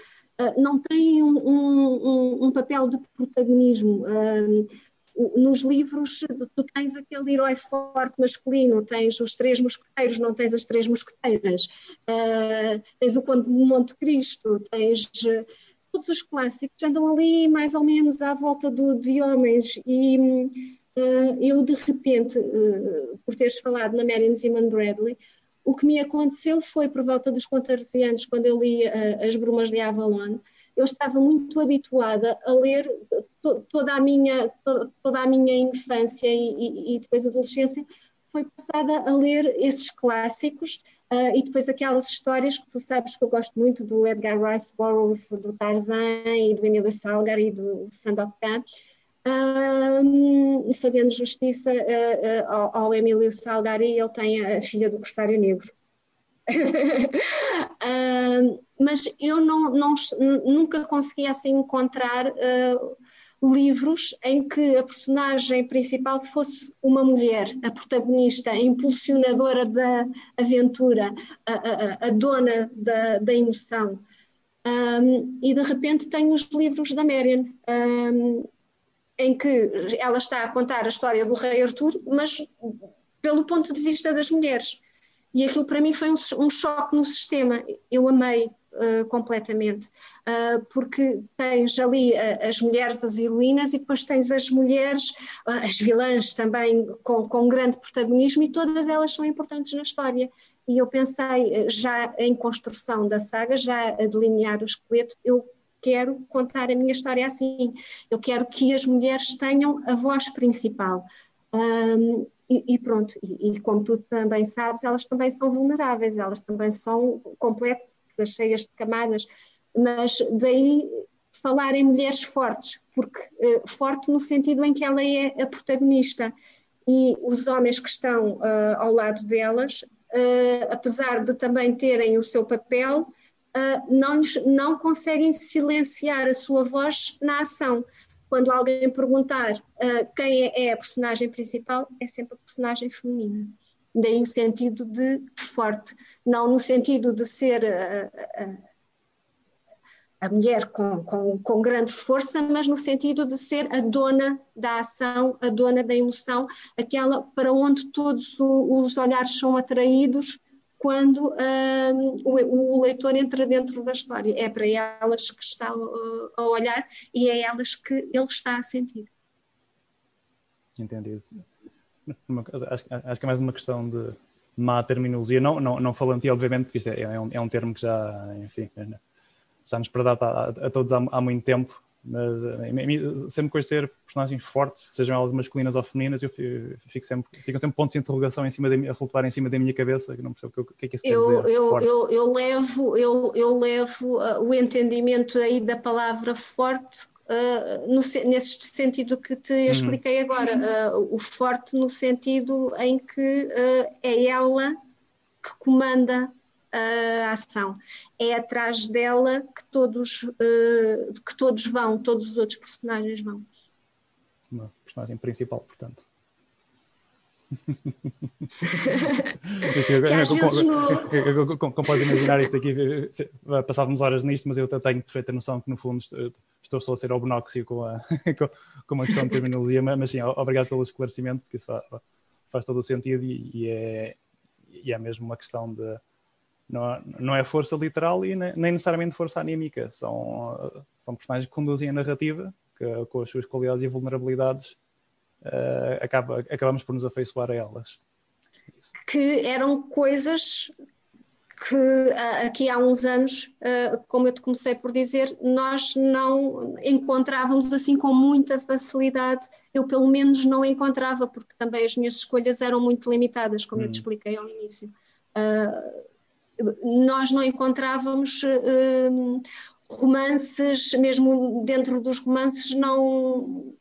não têm um, um, um, papel de protagonismo. Uh, nos livros, tu tens aquele herói forte masculino, tens os três mosqueteiros, não tens as três mosqueteiras, uh, tens o Conde de Monte Cristo, tens todos os clássicos andam ali mais ou menos à volta do, de homens e uh, eu de repente, uh, por teres falado na Marion Zimmerman Bradley, o que me aconteceu foi, por volta dos 14 anos, quando eu li uh, As Brumas de Avalon, eu estava muito habituada a ler to toda, a minha, to toda a minha infância e, e, e, depois adolescência, foi passada a ler esses clássicos uh, e depois aquelas histórias que tu sabes que eu gosto muito do Edgar Rice Burroughs, do Tarzan e do Emílio Salgar e do Sandokan. Khan um, fazendo justiça uh, uh, ao, ao, Emílio Salgari, ele tem a filha do Corsário Negro. uh, mas eu não, não, nunca consegui assim encontrar livros em que a personagem principal fosse uma mulher, a protagonista, a impulsionadora da aventura, a, a, a dona da, da emoção. Um, e de repente tenho os livros da Marion. Um, em que ela está a contar a história do rei Artur, mas pelo ponto de vista das mulheres. E aquilo para mim foi um, um choque no sistema. Eu amei uh, completamente, uh, porque tens ali uh, as mulheres, as heroínas, e depois tens as mulheres, as vilãs também com, com grande protagonismo, e todas elas são importantes na história. E eu pensei, já em construção da saga, já a delinear o esqueleto, eu quero contar a minha história assim. Eu quero que as mulheres tenham a voz principal. Um, e, pronto, e, e, como tu também sabes, elas também são vulneráveis, elas também são completas, cheias de camadas, mas daí falar em mulheres fortes, porque uh, forte no sentido em que ela é a protagonista e os homens que estão uh, ao lado delas, uh, apesar de também terem o seu papel, não, não conseguem silenciar a sua voz na ação. Quando alguém perguntar uh, quem é, é a personagem principal, é sempre a personagem feminina. Daí o sentido de forte, não no sentido de ser uh, a mulher com, com, com, grande força, mas no sentido de ser a dona da ação, a dona da emoção, aquela para onde todos os olhares são atraídos quando uh, o, o, leitor entra dentro da história. É para elas que está uh, a olhar e é elas que ele está a sentir. Entendido. Acho, acho que é mais uma questão de má terminologia, não, não, não falando, obviamente, porque isto é, é, um, é um termo que já, enfim, já nos predata a, a, todos há, há muito tempo, mas eh, sempre com ter personagens fortes, sejam elas masculinas ou femininas, eu fico sempre, fico sempre pontos de interrogação em cima de, a flutuar em cima da minha cabeça, que não percebo o que, é que isso eu, quer dizer. Eu, eu, eu, levo, eu, eu levo uh, o entendimento aí da palavra forte uh, no, nesse sentido que te uhum. expliquei agora. Uh, o forte no sentido em que é ela que comanda a ação. É atrás dela que todos, uh, que todos vão, todos os outros personagens vão. Uma personagem principal, portanto. como, como pode imaginar, isto aqui passávamos horas nisto, mas eu tenho perfeita noção que no fundo estou só a ser obnóxio com a, com a questão de terminologia, mas, mas sim, obrigado pelo esclarecimento, porque isso faz todo o sentido e, e, é, e é mesmo uma questão de não, não é força literal e nem, nem necessariamente força anímica. São, são personagens que conduzem a narrativa, que com as suas qualidades e vulnerabilidades uh, acaba, acabamos por nos afeiçoar a elas. Que eram coisas que aqui há uns anos, uh, como eu te comecei por dizer, nós não encontrávamos assim com muita facilidade. Eu, pelo menos, não encontrava, porque também as minhas escolhas eram muito limitadas, como hum. eu te hum. expliquei ao início. Uh, nós não encontrávamos uh, romances, mesmo dentro dos romances, não.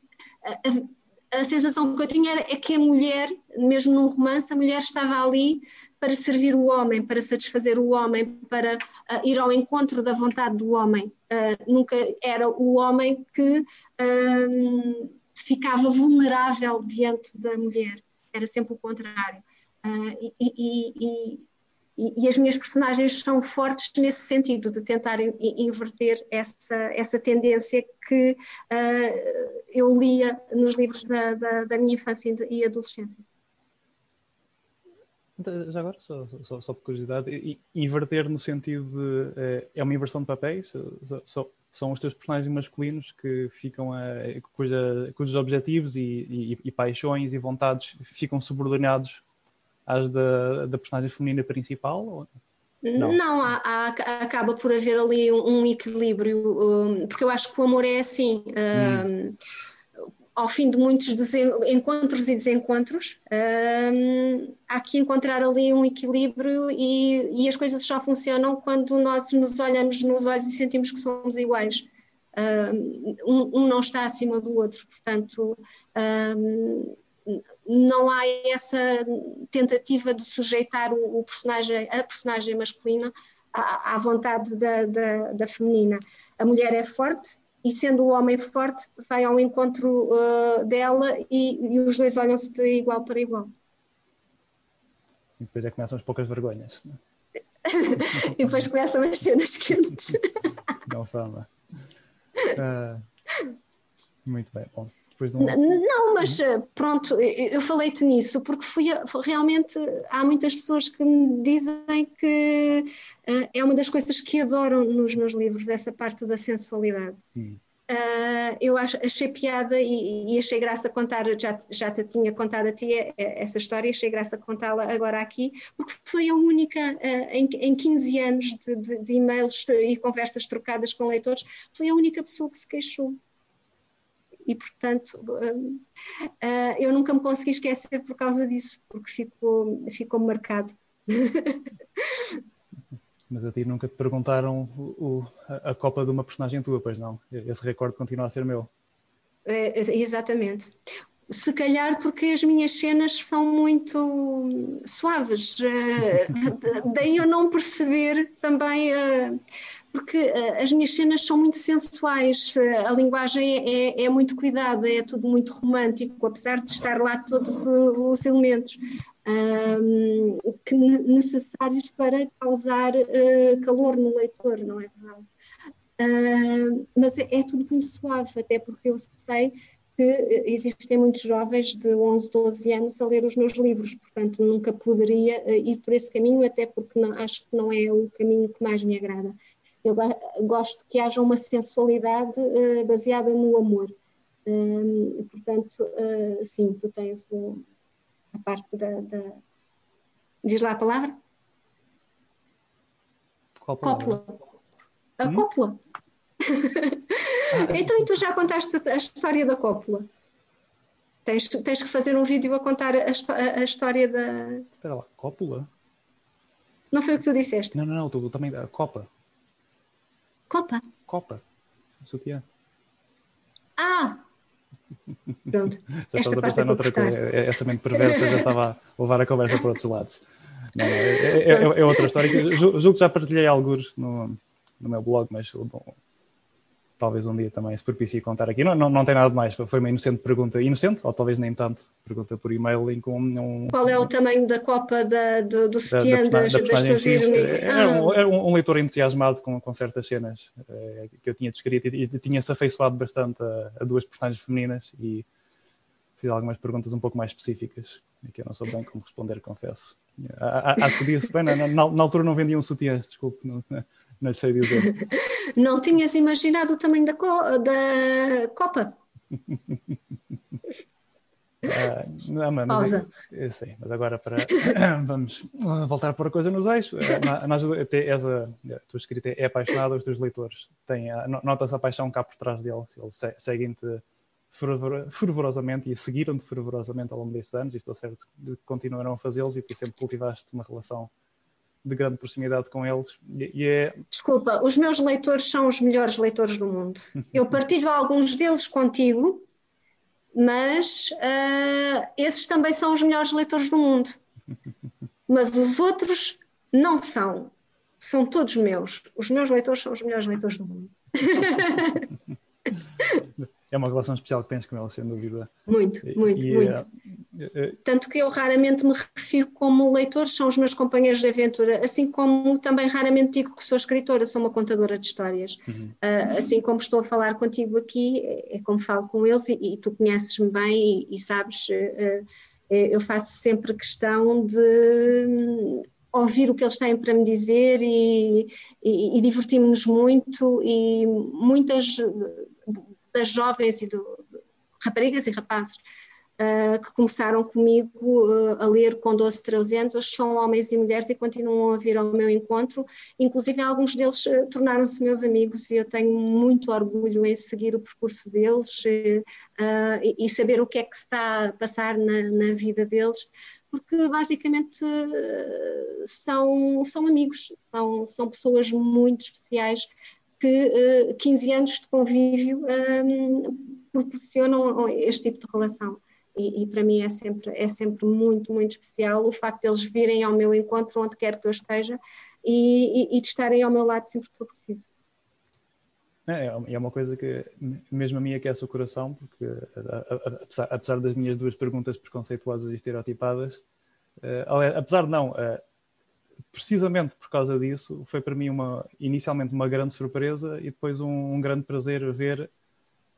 A, a, sensação que eu tinha era é que a mulher, mesmo num romance, a mulher estava ali para servir o homem, para satisfazer o homem, para uh, ir ao encontro da vontade do homem. Uh, nunca era o homem que uh, ficava vulnerável diante da mulher, era sempre o contrário. E, e, e, e, as minhas personagens são fortes nesse sentido, de tentar inverter essa, essa tendência que eu lia nos livros da, da, da minha infância e adolescência. Então, já agora, só, só, só por curiosidade, inverter no sentido de é, é uma inversão de papéis? Só, são os teus personagens masculinos que ficam a, cuja, cujos objetivos e, e, e, paixões e vontades ficam subordinados às da, da personagem feminina principal? Não, Não há, há, acaba por haver ali um, um equilíbrio, um, porque eu acho que o amor é assim. Um, hum ao fim de muitos encontros e desencontros, há que encontrar ali um equilíbrio e, e, as coisas só funcionam quando nós nos olhamos nos olhos e sentimos que somos iguais. Um, não está acima do outro, portanto, não há essa tentativa de sujeitar o, o personagem, a personagem masculina à, à vontade da, da, da feminina. A mulher é forte, e sendo o homem forte, vai ao encontro uh, dela e, e, os dois olham-se de igual para igual. E depois é que começam as poucas vergonhas. Né? e depois começam as cenas quentes. Não fama. Uh, muito bem, bom. Um... Não, mas eh, pronto, eu falei-te nisso porque fui realmente há muitas pessoas que me dizem que uh, é uma das coisas que adoram nos meus livros, essa parte da sensualidade. Hum. Uh, eu ach, achei piada e, e, achei graça contar, já, já te tinha contado a ti essa história, achei graça contá-la agora aqui, porque foi a única uh, em, em 15 anos de, de, de e-mails e conversas trocadas com leitores, foi a única pessoa que se queixou e, portanto, uh, uh, eu nunca me consegui esquecer por causa disso, porque ficou, ficou marcado. Mas a ti nunca te perguntaram o, o, a, Copa de uma personagem tua, pois não? Esse recorde continua a ser meu. É, exatamente. Se calhar porque as minhas cenas são muito suaves, uh, daí eu não perceber também uh, porque uh, as minhas cenas são muito sensuais, uh, a linguagem é, é, muito cuidada, é tudo muito romântico, apesar de estar lá todos os elementos que necessários para causar calor no leitor, não é verdade? mas é, é, tudo muito suave, até porque eu sei que existem muitos jovens de 11, 12 anos a ler os meus livros, portanto nunca poderia ir por esse caminho, até porque não, acho que não é o caminho que mais me agrada. Eu gosto que haja uma sensualidade uh, baseada no amor. Um, portanto, uh, sim, tu tens o, a parte da, da, Diz lá a palavra? Qual palavra? Cópula. A hum? cópula. Ah, então, e tu já contaste a história da cópula? Tens, tens que fazer um vídeo a contar a, a, a história da. Espera lá, cópula? Não foi o que tu disseste? Não, não, não, tu também a copa. Copa. Copa. Sutiã. Ah! Pronto. já estás a pensar noutra coisa. Essa mente perversa já estava a levar a conversa para outros lados. Não, é, é, é, é, outra história. Julgo que já partilhei alguns no, no meu blog, mas bom, talvez um dia também se propicie contar aqui. Não, não, não tem nada de mais, foi uma inocente pergunta. Inocente, ou talvez nem tanto, pergunta por e-mail em com um... Qual é o tamanho da copa da, do, do sutiã da, das, da das tuas Era, um, era um, leitor entusiasmado com, com certas cenas eh, que eu tinha descrito e, e tinha-se afeiçoado bastante a, a, duas personagens femininas e fiz algumas perguntas um pouco mais específicas que eu não sou bem como responder, confesso. Acho que disse, bem, na, na, na, altura não vendiam sutiãs, desculpe, não, não sei dizer. Não tinhas imaginado o tamanho da, co da Copa? Ah, não, mas, Pausa. Eu, sei, mas agora para vamos voltar para a coisa nos eixos. Na, na, a, a tua escrita é apaixonada, os teus leitores têm, nota-se a paixão cá por trás deles, eles seguem-te fervorosamente e seguiram-te fervorosamente ao longo destes anos, e estou certo que continuarão a fazê-los e tu sempre cultivaste uma relação de grande proximidade com eles. E é... Desculpa, os meus leitores são os melhores leitores do mundo. Eu partilho alguns deles contigo, mas uh, esses também são os melhores leitores do mundo. Mas os outros não são. São todos meus. Os meus leitores são os melhores leitores do mundo. é uma relação especial que tens com eles, sem dúvida. Muito, muito, e, muito. Uh, Tanto que eu raramente me refiro como leitor, são os meus companheiros de aventura, assim como também raramente digo que sou escritora, sou uma contadora de histórias. Uhum. Uh, assim como estou a falar contigo aqui, é como falo com eles e, e tu conheces-me bem e, e sabes, uh, eu faço sempre questão de hum, ouvir o que eles têm para me dizer e, e, e divertimos-nos muito e muitas das jovens e do, raparigas e rapazes uh, que começaram comigo uh, a ler com 12, 13 anos, hoje são homens e mulheres e continuam a vir ao meu encontro. Inclusive, alguns deles uh, tornaram-se meus amigos e eu tenho muito orgulho em seguir o percurso deles e, e, saber o que é que está a passar na, na vida deles porque basicamente são, são amigos, são, são pessoas muito especiais que uh, 15 anos de convívio um, proporcionam este tipo de relação. E, e, para mim é sempre, é sempre muito, muito especial o facto de eles virem ao meu encontro onde quer que eu esteja e, e, e de estarem ao meu lado sempre que for preciso. É, é, é uma coisa que mesmo a mim aquece o coração, porque apesar, apesar das minhas duas perguntas preconceituosas e estereotipadas, uh, apesar de não, uh, precisamente por causa disso, foi para mim uma, inicialmente uma grande surpresa e depois um, um grande prazer ver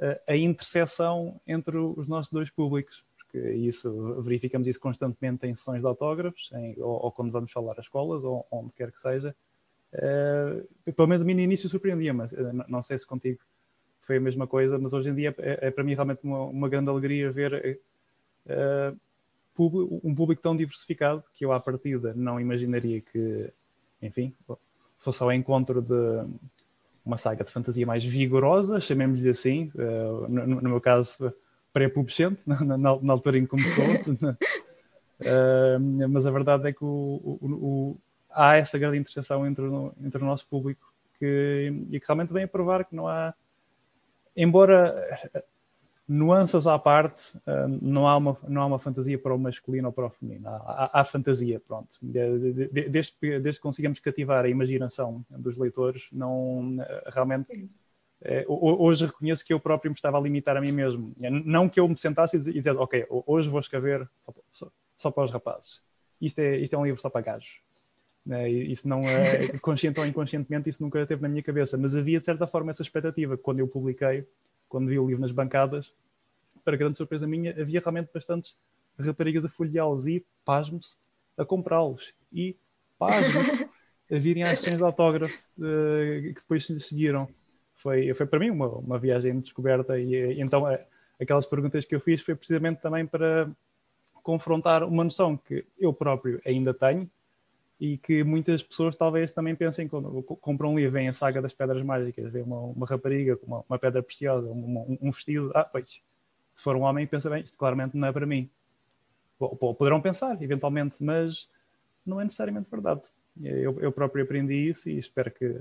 uh, a interseção entre os nossos dois públicos, porque isso, verificamos isso constantemente em sessões de autógrafos, em, ou, ou, quando vamos falar às escolas, ou onde quer que seja. Uh, pelo menos a mim no início surpreendia, mas uh, não sei se contigo foi a mesma coisa, mas hoje em dia é, é para mim realmente uma, uma grande alegria ver um público tão diversificado que eu à partida não imaginaria que, enfim, fosse ao encontro de uma saga de fantasia mais vigorosa, chamemos-lhe assim, uh, no, no, meu caso pré-pubescente, na, na, na, altura em que começou, uh, mas a verdade é que o, o, o, há essa grande interseção entre, entre o nosso público que, e que realmente vem a provar que não há, embora nuances à parte, uh, não, há uma, não há uma fantasia para o masculino ou para o feminino. Há, há, há fantasia, pronto. Desde, desde que consigamos cativar a imaginação dos leitores, não realmente. É, hoje reconheço que eu próprio me estava a limitar a mim mesmo. Não que eu me sentasse e dizer, ok, hoje vou escrever só, só para os rapazes. Isto é, isto é um livro só para gajos. É, isso não é consciente ou inconscientemente, isso nunca teve na minha cabeça. Mas havia de certa forma essa expectativa. Quando eu publiquei, quando vi o livro nas bancadas, para grande surpresa minha, havia realmente bastantes raparigas a folheá-los e, pasme-se, a comprá-los. E, pasme-se, a virem às sessões de autógrafo uh, que depois se seguiram. Foi, foi para mim uma, uma viagem de descoberta e, e então é, aquelas perguntas que eu fiz foi precisamente também para confrontar uma noção que eu próprio ainda tenho e que muitas pessoas talvez também pensem quando compram um livro, vem a saga das pedras mágicas, vem uma, uma rapariga com uma, uma, pedra preciosa, um, um, vestido, ah, pois, se for um homem pensa bem, isto claramente não é para mim. Poderão pensar, eventualmente, mas não é necessariamente verdade. Eu, eu próprio aprendi isso e espero que,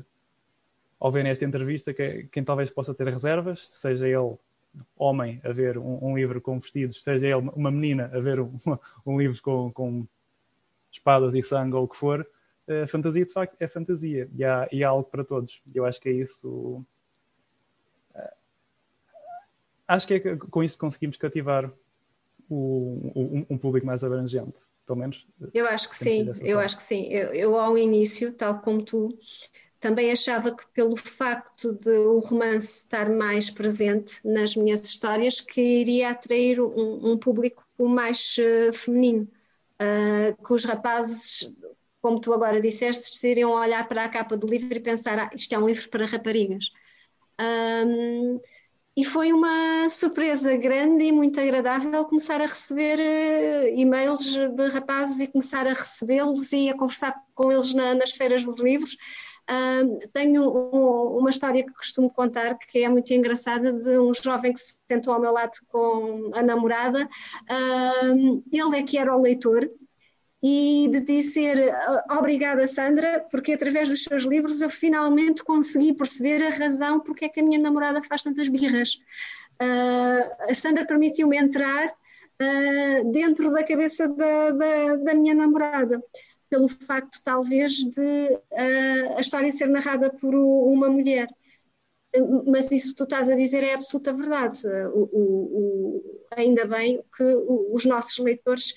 ao ver nesta entrevista, que, quem talvez possa ter reservas, seja ele homem a ver um, um livro com vestidos, seja ele uma menina a ver um, um livro com, com espadas e sangue ou o que for, a fantasia de facto é fantasia e há, e há algo para todos. Eu acho que é isso. Eh, acho que é que com isso conseguimos cativar o, o, um público mais abrangente, pelo menos. Eu acho que sim, eu acho que sim. Eu, eu, ao início, tal como tu, também achava que pelo facto de o romance estar mais presente nas minhas histórias, que iria atrair um, um público mais uh, feminino uh, que os rapazes, como tu agora disseste, iriam olhar para a capa do livro e pensar: ah, isto é um livro para raparigas. Um, e foi uma surpresa grande e muito agradável começar a receber uh, e-mails de rapazes e começar a recebê-los e a conversar com eles na, nas feiras dos livros. Tenho um, uma história que costumo contar que é muito engraçada de um jovem que se sentou ao meu lado com a namorada. Uh, ele é que era o leitor e de dizer obrigada, Sandra, porque através dos seus livros eu finalmente consegui perceber a razão porque é que a minha namorada faz tantas birras. Uh, a Sandra permitiu-me entrar uh, dentro da cabeça da, da, da, minha namorada, pelo facto, talvez, de uh, a história ser narrada por uma mulher mas isso que tu estás a dizer é absoluta verdade. O, o, o, ainda bem que os nossos leitores,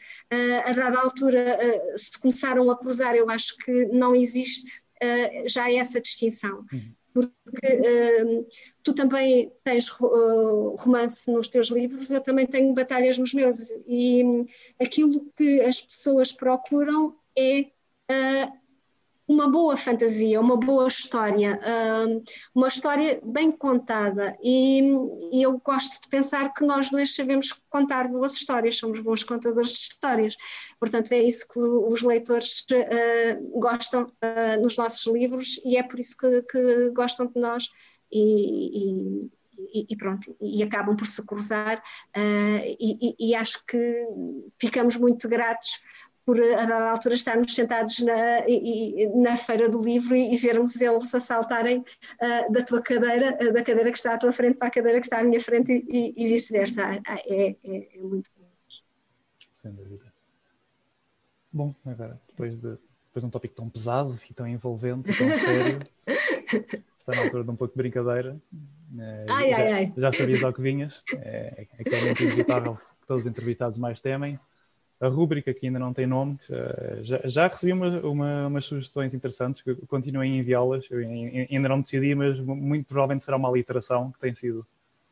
a dada altura, se começaram a cruzar, eu acho que não existe já essa distinção. Uhum. Porque tu também tens romance nos teus livros, eu também tenho batalhas nos meus, e aquilo que as pessoas procuram é uma boa fantasia, uma boa história, uma história bem contada. E, e, eu gosto de pensar que nós dois sabemos contar boas histórias, somos bons contadores de histórias. Portanto, é isso que os leitores uh, gostam uh, nos nossos livros e é por isso que, que gostam de nós. E, e, e, pronto, e acabam por se cruzar, uh, e, e, acho que ficamos muito gratos por a dada altura estarmos sentados na, na feira do livro e, e vermos eles a saltarem uh, da tua cadeira, uh, da cadeira que está à tua frente para a cadeira que está à minha frente e, e vice-versa. Ah, é, é, é, muito bom. Sem dúvida. Bom, agora, depois de, depois de um tópico tão pesado e tão envolvente, tão sério, está na altura de um pouco de brincadeira. Uh, ai, já, ai, ai. já sabias ao que vinhas, é, é claramente inevitável que todos os entrevistados mais temem a rúbrica que ainda não tem nome. Já, já recebi uma, uma, umas sugestões interessantes, que continuem a enviá-las. Ainda não decidi, mas muito provavelmente será uma literação, que tem sido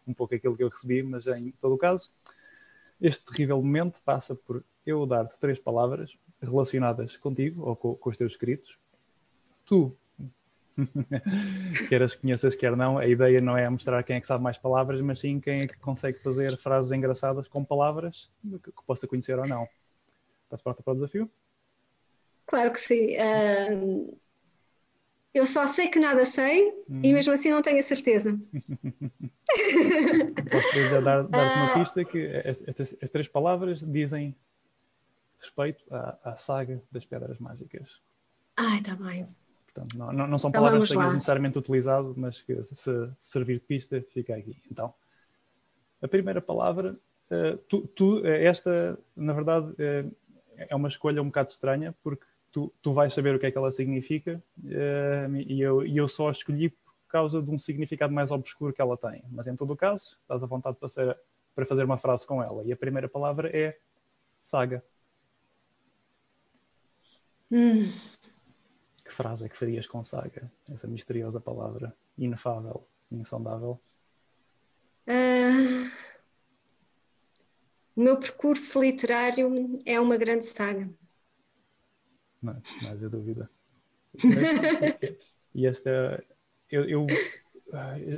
um pouco aquilo que eu recebi, mas em todo o caso, este terrível momento passa por eu dar-te três palavras relacionadas contigo ou com, com os teus escritos. Tu, quer as conheças, quer não, a ideia não é mostrar quem é que sabe mais palavras, mas sim quem é que consegue fazer frases engraçadas com palavras que, que possa conhecer ou não. Estás pronta para o desafio? Claro que sim. Uh, eu só sei que nada sei hum. e mesmo assim não tenho a certeza. Posso já dar, dar uma uh, pista que estas, as três palavras dizem respeito à, à saga das pedras mágicas. Ai, está bem. Portanto, não, não, são então palavras que tenhas necessariamente utilizado, mas que se servir de pista, fica aqui. Então, a primeira palavra, uh, tu, tu, esta, na verdade, uh, é uma escolha um bocado estranha, porque tu, tu vais saber o que é que ela significa uh, e, eu, e eu só a escolhi por causa de um significado mais obscuro que ela tem. Mas em todo o caso, estás à vontade para, ser, para fazer uma frase com ela. E a primeira palavra é saga. Hum. Frase é que farias com saga? Essa misteriosa palavra, inefável, insondável. Uh... O meu percurso literário é uma grande saga. Não, mais a dúvida. e esta. Eu, eu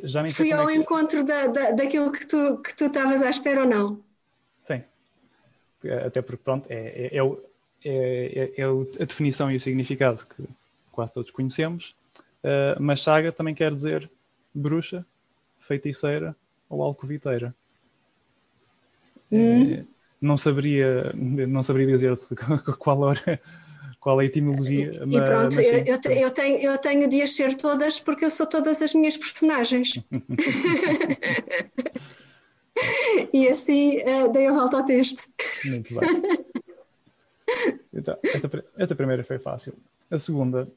já nem Fui ao é que... encontro da, da, daquilo que tu que tu estavas à espera ou não? Sim. Até porque, pronto, é, é, é, é, a definição e o significado que quase todos conhecemos. Uh, mas saga também quer dizer bruxa, feiticeira ou alcoviteira. Hum. não saberia, não saberia dizer qual era qual é a etimologia. E, mas, pronto, mas eu, eu, tenho, eu tenho de as ser todas porque eu sou todas as minhas personagens. e assim uh, dei a volta ao texto. Muito bem. Então, esta, esta primeira foi fácil. A segunda,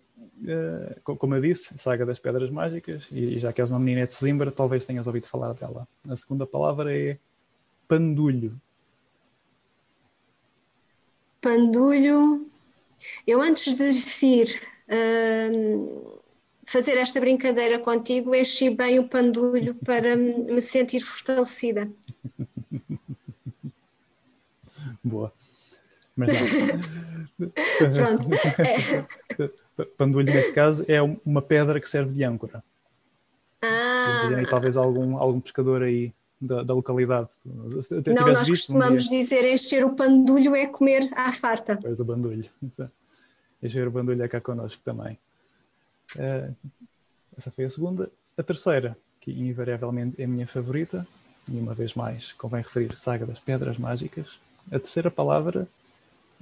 como eu disse, Saga das Pedras Mágicas, e já que és uma menina de Zimbra, talvez tenhas ouvido falar dela. A segunda palavra é Pandulho. Pandulho. Eu antes de vir uh, fazer esta brincadeira contigo, enchi bem o pandulho para me sentir fortalecida. Boa. Mas não. Pronto. É. Pandulho, neste caso, é uma pedra que serve de âncora. Ah. talvez algum, algum pescador aí da, da localidade. Não, nós costumamos um dizer encher o pandulho é comer à farta. Pois o bandulho. Encher o bandulho é cá connosco também. Uh, essa foi a segunda. A terceira, que invariavelmente é a minha favorita, e uma vez mais convém referir Saga das Pedras Mágicas. A terceira palavra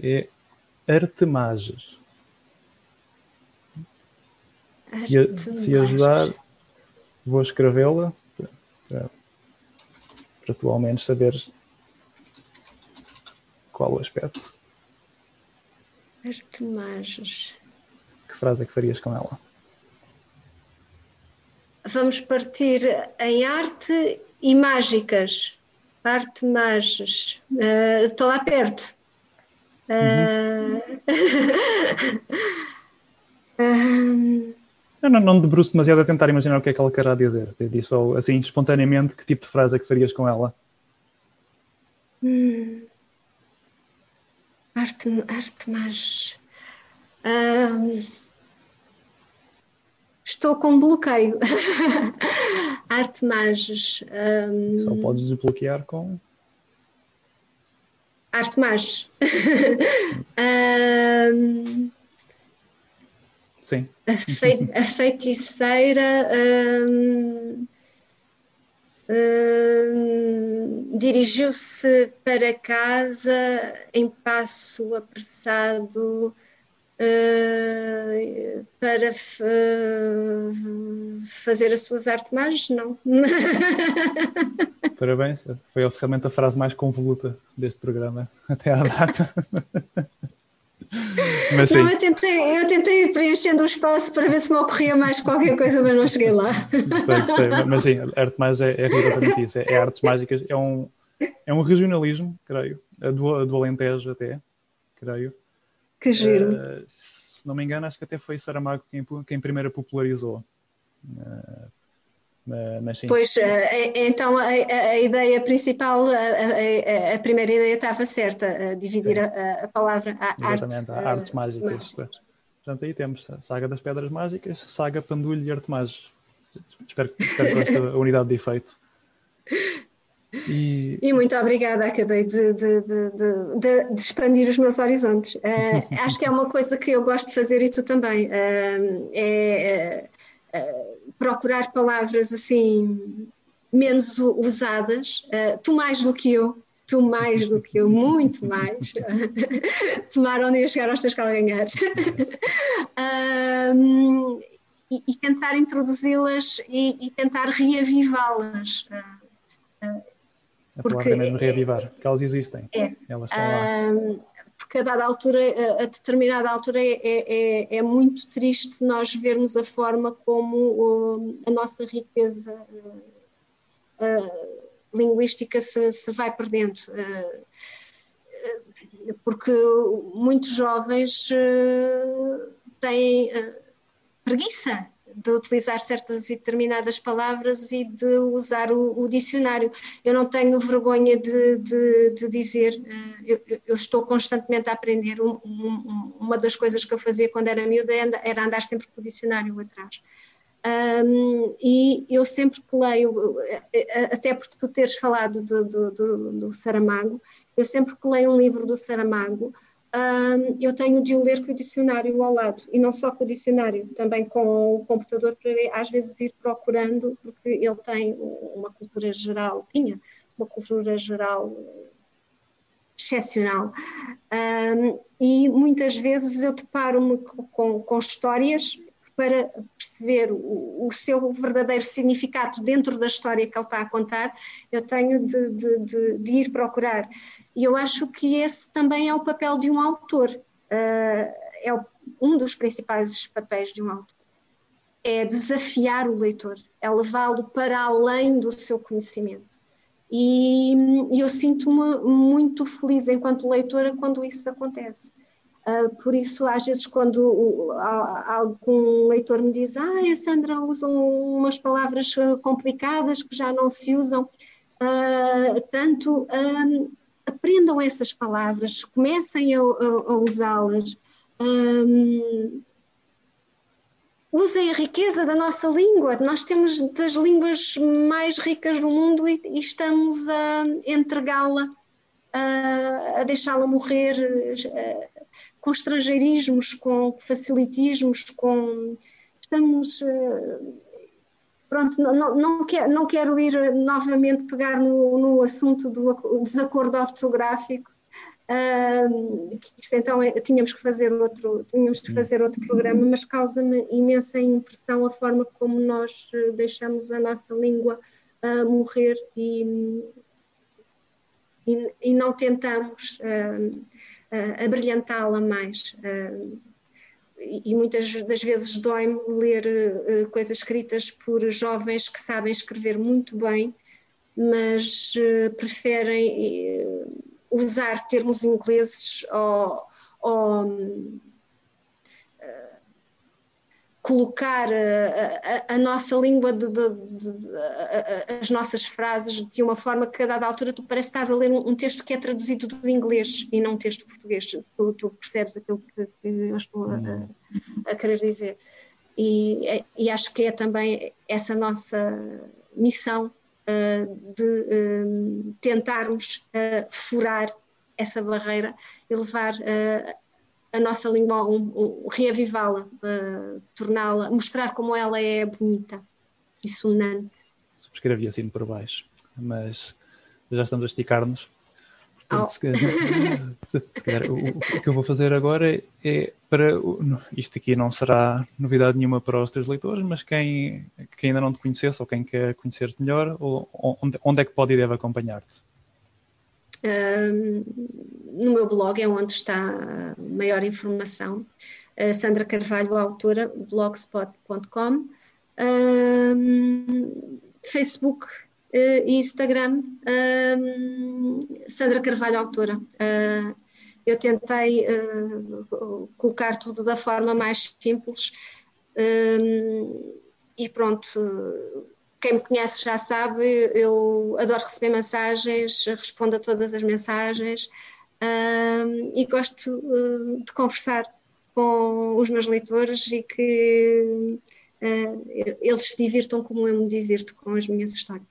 é artemages. Se, se ajudar, vou escrevê-la para, para tu ao menos saberes qual o aspecto. Artemages. Que frase é que farias com ela? Vamos partir em arte e mágicas. Arte mágicas. Uh, estou lá perto. Uh... Uhum. Eu não, não me debruço demasiado a tentar imaginar o que é que ela querá dizer. Eu disse só, assim, espontaneamente, que tipo de frase é que farias com ela? Hum. Arte, arte mais. Um, estou com bloqueio. arte mages. Um, Só podes desbloquear com. Arte mages. um, Sim. A, a feiticeira. Um, dirigiu-se para casa em passo apressado uh, para fazer as suas artes não. Parabéns, foi oficialmente a frase mais convoluta deste programa até à data. Mas, não, eu tentei, eu tentei ir preenchendo o espaço para ver se me ocorria mais qualquer coisa, mas não cheguei lá. Gostei, gostei. Mas sim, arte mais é, é rigorosamente isso. É, é, artes mágicas, é um, é um regionalismo, creio, do, do Alentejo até, creio. Que giro. Uh, se não me engano, acho que até foi Saramago quem, quem primeiro popularizou. Uh, mas sim. Pois, eh, então a, a, ideia principal, a, a, primeira ideia estava certa, dividir a, palavra a Exatamente, arte, artes mágicas. Mágica. Portanto, aí temos a Saga das Pedras Mágicas, Saga Pandulho e Arte Mágica. Espero, espero que a unidade de efeito. E... e, muito obrigada, acabei de, de, de, de, expandir os meus horizontes. Uh, acho que é uma coisa que eu gosto de fazer e tu também. Uh, é uh, procurar palavras assim menos usadas, uh, tu mais do que eu, tu mais do que eu, muito mais. Tomara onde ia chegar aos teus calganhares. um, e, e, tentar introduzi-las e, e, tentar reavivá-las. Uh, a porque é mesmo reavivar, porque elas existem. É, elas estão lá porque a dada altura, a, determinada altura, é, é, é, muito triste nós vermos a forma como a nossa riqueza linguística se, se, vai perdendo. porque muitos jovens têm preguiça de utilizar certas e determinadas palavras e de usar o, o dicionário. Eu não tenho vergonha de, de, de dizer, uh, eu, eu, estou constantemente a aprender. Um, um, uma das coisas que eu fazia quando era miúda era andar sempre com o dicionário atrás. Um, e eu sempre que leio, eh, eh, até porque tu teres falado do, do, do, do Saramago, eu sempre que leio um livro do Saramago, um, eu tenho de o ler com o dicionário ao lado, e não só com o dicionário, também com o computador, para às vezes ir procurando, porque ele tem uma cultura geral, tinha uma cultura geral excepcional. Um, e muitas vezes eu deparo-me com, com, histórias para perceber o, o, seu verdadeiro significado dentro da história que ele está a contar, eu tenho de, de, de, de ir procurar. E eu acho que esse também é o papel de um autor, uh, é um dos principais papéis de um autor. É desafiar o leitor, é levá-lo para além do seu conhecimento. E, e eu sinto-me muito feliz enquanto leitora quando isso acontece. Uh, por isso, às vezes, quando algum leitor me diz ah, a Sandra usa umas palavras complicadas que já não se usam uh, tanto, aprendam essas palavras, comecem a, a, a usá-las. Um, usem a riqueza da nossa língua. Nós temos das línguas mais ricas do mundo e, e estamos a entregá-la, a, a deixá-la morrer a, com estrangeirismos, com facilitismos, com. Estamos. Pronto, não, não, quero, não quero ir novamente pegar no, no assunto do desacordo ortográfico, Uh, isto então é, tínhamos que fazer outro, tínhamos que fazer outro programa, mas causa-me imensa impressão a forma como nós eh, deixamos a nossa língua uh, morrer e, e, e, não tentamos uh, abrilhantá-la mais. E muitas das vezes dói-me ler coisas escritas por jovens que sabem escrever muito bem, mas preferem usar termos ingleses ou, ou uh, colocar a, a, a, nossa língua, de, de, de, as nossas frases de uma forma que a dada altura tu parece que estás a ler um, um texto que é traduzido do inglês e não um texto português. Tu, tu percebes aquilo que, que eu estou a, a, querer dizer. E, e acho que é também essa nossa missão eh, de eh, tentarmos eh, furar essa barreira e levar a nossa língua, um, um, reavivá-la, torná-la, mostrar como ela é bonita e sonante. Subscrevi assim por baixo, mas já estamos a esticar-nos. Portanto, oh. se calhar, se calhar, o, o, que eu vou fazer agora é para. Isto aqui não será novidade nenhuma para os teus leitores, mas quem, quem ainda não te conhecesse ou quem quer conhecer-te melhor, onde, onde é que pode e deve acompanhar-te? No meu blog é onde está maior informação. Uh, Sandra Carvalho, autora, blogspot.com. Um, Facebook uh, e Instagram, Sandra Carvalho, autora. Uh, eu tentei uh, colocar tudo da forma mais simples e pronto. Quem me conhece já sabe, eu adoro receber mensagens, respondo a todas as mensagens e gosto de conversar com os meus leitores e que eles se divirtam como eu me divirto com as minhas histórias.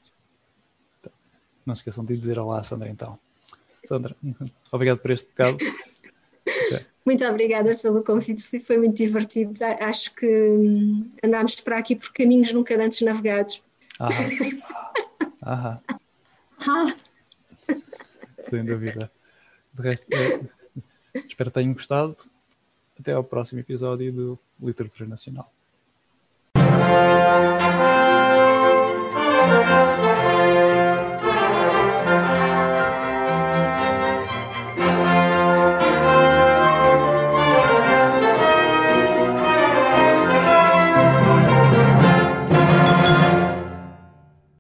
Não se esqueçam de dizer olá, Sandra, então. Sandra, obrigado por este bocado. Muito obrigada pelo convite, foi muito divertido. Acho que hum, andámos para aqui por caminhos nunca antes navegados. Ah. ah. Sem dúvida. De resto, espero que tenham gostado. Até ao próximo episódio do Literatura Nacional.